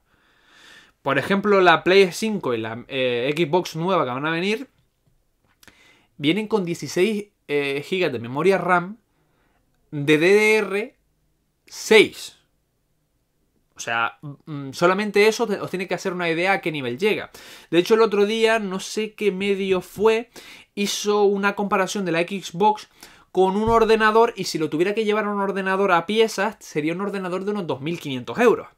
Por ejemplo, la Play 5 y la eh, Xbox nueva que van a venir vienen con 16 eh, GB de memoria RAM de DDR6. O sea, mm, solamente eso os tiene que hacer una idea a qué nivel llega. De hecho, el otro día, no sé qué medio fue, hizo una comparación de la Xbox con un ordenador y si lo tuviera que llevar a un ordenador a piezas sería un ordenador de unos 2.500 euros.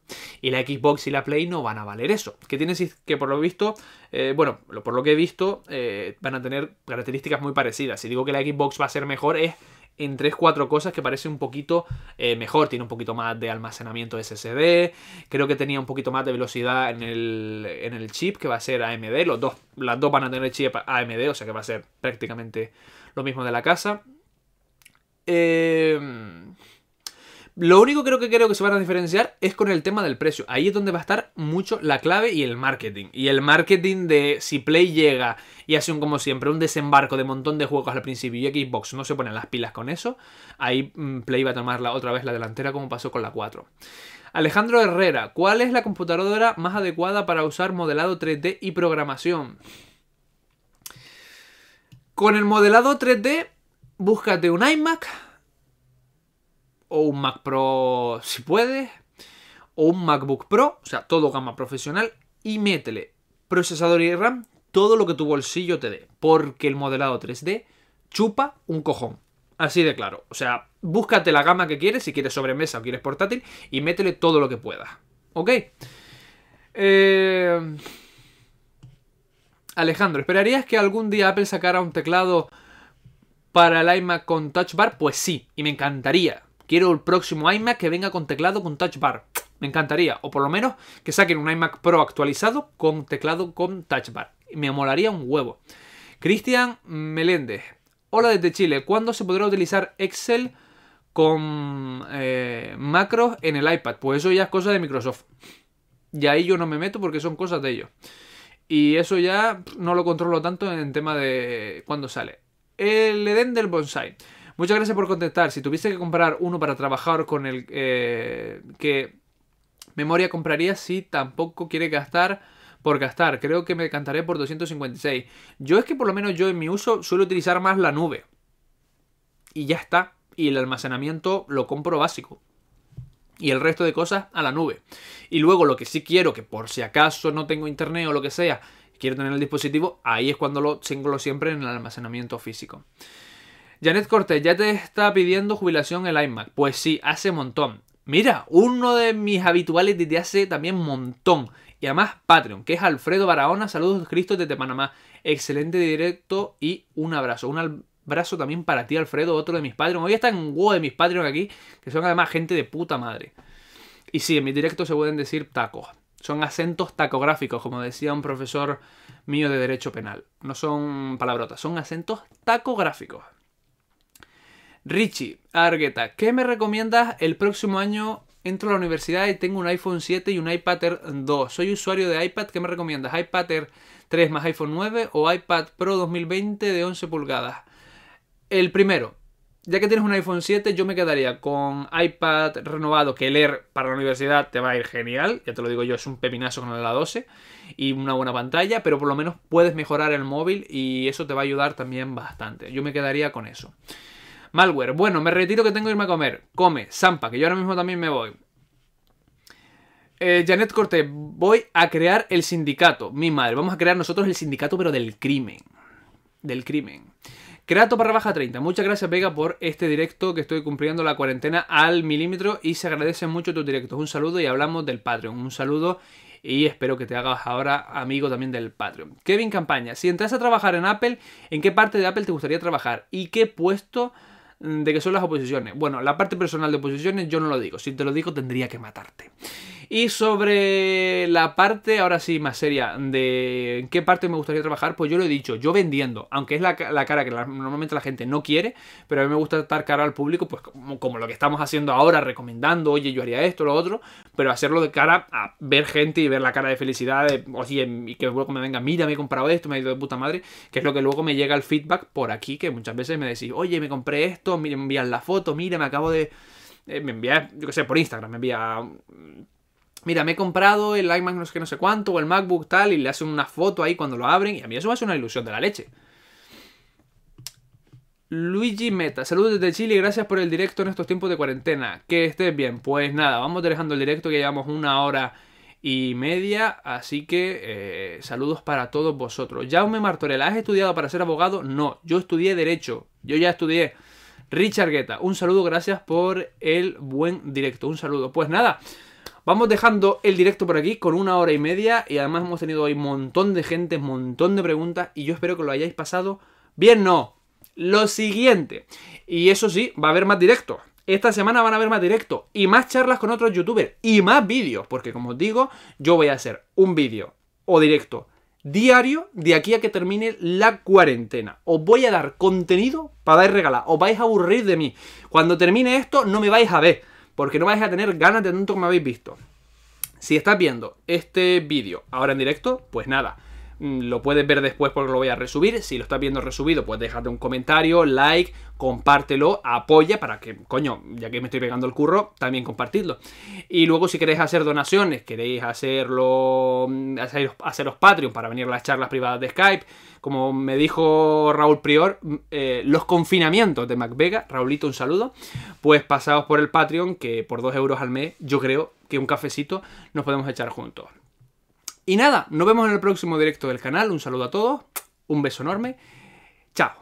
Y la Xbox y la Play no van a valer eso. Que tienen que por lo visto, eh, bueno, por lo que he visto, eh, van a tener características muy parecidas. Si digo que la Xbox va a ser mejor es en 3-4 cosas que parece un poquito eh, mejor. Tiene un poquito más de almacenamiento SSD. Creo que tenía un poquito más de velocidad en el, en el chip que va a ser AMD. Los dos, las dos van a tener chip AMD, o sea que va a ser prácticamente lo mismo de la casa. Eh, lo único creo que creo que se van a diferenciar es con el tema del precio. Ahí es donde va a estar mucho la clave y el marketing. Y el marketing de si Play llega y hace un como siempre un desembarco de montón de juegos al principio y Xbox no se ponen las pilas con eso, ahí mm, Play va a tomar la, otra vez la delantera como pasó con la 4. Alejandro Herrera, ¿cuál es la computadora más adecuada para usar modelado 3D y programación? Con el modelado 3D búscate un iMac o un Mac Pro si puedes, o un MacBook Pro, o sea, todo gama profesional, y métele procesador y RAM, todo lo que tu bolsillo te dé, porque el modelado 3D chupa un cojón. Así de claro. O sea, búscate la gama que quieres, si quieres sobremesa o quieres portátil, y métele todo lo que puedas. ¿Ok? Eh... Alejandro, ¿esperarías que algún día Apple sacara un teclado para el iMac con Touch Bar? Pues sí, y me encantaría. Quiero el próximo iMac que venga con teclado con Touch Bar. Me encantaría. O por lo menos que saquen un iMac Pro actualizado con teclado con Touch Bar. Me molaría un huevo. Cristian Meléndez. Hola desde Chile. ¿Cuándo se podrá utilizar Excel con eh, macros en el iPad? Pues eso ya es cosa de Microsoft. Y ahí yo no me meto porque son cosas de ellos. Y eso ya no lo controlo tanto en tema de cuándo sale el Edén del Bonsai. Muchas gracias por contestar. Si tuviese que comprar uno para trabajar con el eh, que memoria compraría si tampoco quiere gastar por gastar. Creo que me cantaré por 256. Yo es que por lo menos yo en mi uso suelo utilizar más la nube. Y ya está. Y el almacenamiento lo compro básico. Y el resto de cosas a la nube. Y luego lo que sí quiero, que por si acaso no tengo internet o lo que sea, quiero tener el dispositivo, ahí es cuando lo tengo siempre en el almacenamiento físico. Janet Cortés, ya te está pidiendo jubilación el iMac. Pues sí, hace montón. Mira, uno de mis habituales desde hace también montón. Y además Patreon, que es Alfredo Barahona. Saludos Cristo desde Panamá. Excelente directo y un abrazo. Un abrazo también para ti, Alfredo, otro de mis Patreon. Hoy están un huevo de mis Patreon aquí, que son además gente de puta madre. Y sí, en mi directo se pueden decir tacos. Son acentos tacográficos, como decía un profesor mío de Derecho Penal. No son palabrotas, son acentos tacográficos. Richie Argueta, ¿qué me recomiendas el próximo año? Entro a la universidad y tengo un iPhone 7 y un iPad Air 2. Soy usuario de iPad, ¿qué me recomiendas? ¿iPad Air 3 más iPhone 9 o iPad Pro 2020 de 11 pulgadas? El primero, ya que tienes un iPhone 7, yo me quedaría con iPad renovado, que leer para la universidad te va a ir genial. Ya te lo digo yo, es un pepinazo con la 12 y una buena pantalla, pero por lo menos puedes mejorar el móvil y eso te va a ayudar también bastante. Yo me quedaría con eso. Malware, bueno, me retiro que tengo que irme a comer. Come, Zampa, que yo ahora mismo también me voy. Eh, Janet Cortés, voy a crear el sindicato. Mi madre, vamos a crear nosotros el sindicato, pero del crimen. Del crimen. Creato para baja 30. Muchas gracias, Vega, por este directo que estoy cumpliendo la cuarentena al milímetro y se agradecen mucho tus directos. Un saludo y hablamos del Patreon. Un saludo y espero que te hagas ahora amigo también del Patreon. Kevin Campaña, si entras a trabajar en Apple, ¿en qué parte de Apple te gustaría trabajar? ¿Y qué puesto de qué son las oposiciones? Bueno, la parte personal de oposiciones yo no lo digo. Si te lo digo tendría que matarte. Y sobre la parte, ahora sí, más seria, de en qué parte me gustaría trabajar, pues yo lo he dicho, yo vendiendo, aunque es la, cara que normalmente la gente no quiere, pero a mí me gusta estar cara al público, pues como, lo que estamos haciendo ahora, recomendando, oye, yo haría esto, lo otro, pero hacerlo de cara a ver gente y ver la cara de felicidad, oye, y que luego me venga, mira, me he comprado esto, me ha ido de puta madre, que es lo que luego me llega el feedback por aquí, que muchas veces me decís, oye, me compré esto, me envían la foto, mira, me acabo de... Eh, me envía, yo qué sé, por Instagram, me envía mira, me he comprado el iMac no sé no sé cuánto, o el MacBook tal, y le hacen una foto ahí cuando lo abren, y a mí eso a ser una ilusión de la leche. Luigi Meta, saludos desde Chile y gracias por el directo en estos tiempos de cuarentena. Que estés bien. Pues nada, vamos dejando el directo que llevamos una hora y media, así que eh, saludos para todos vosotros. Jaume Martorell, ¿has estudiado para ser abogado? No, yo estudié Derecho, yo ya estudié. Richard Guetta, un saludo, gracias por el buen directo, un saludo. Pues nada, Vamos dejando el directo por aquí con una hora y media y además hemos tenido hoy un montón de gente, un montón de preguntas y yo espero que lo hayáis pasado bien. No, lo siguiente, y eso sí, va a haber más directos. Esta semana van a haber más directos y más charlas con otros youtubers y más vídeos, porque como os digo, yo voy a hacer un vídeo o directo diario de aquí a que termine la cuarentena. Os voy a dar contenido para dar regalar. Os vais a aburrir de mí. Cuando termine esto, no me vais a ver porque no vais a tener ganas de tanto como habéis visto. Si estás viendo este vídeo ahora en directo, pues nada, lo puedes ver después porque lo voy a resubir. Si lo estás viendo resubido, pues déjate un comentario, like, compártelo, apoya para que, coño, ya que me estoy pegando el curro, también compartidlo. Y luego si queréis hacer donaciones, queréis hacerlo, mm, haceros Patreon para venir a las charlas privadas de Skype, como me dijo Raúl Prior, mm, eh, los confinamientos de MacVega, Raulito, un saludo, pues pasados por el Patreon, que por 2 euros al mes, yo creo que un cafecito nos podemos echar juntos. Y nada, nos vemos en el próximo directo del canal, un saludo a todos, un beso enorme, chao.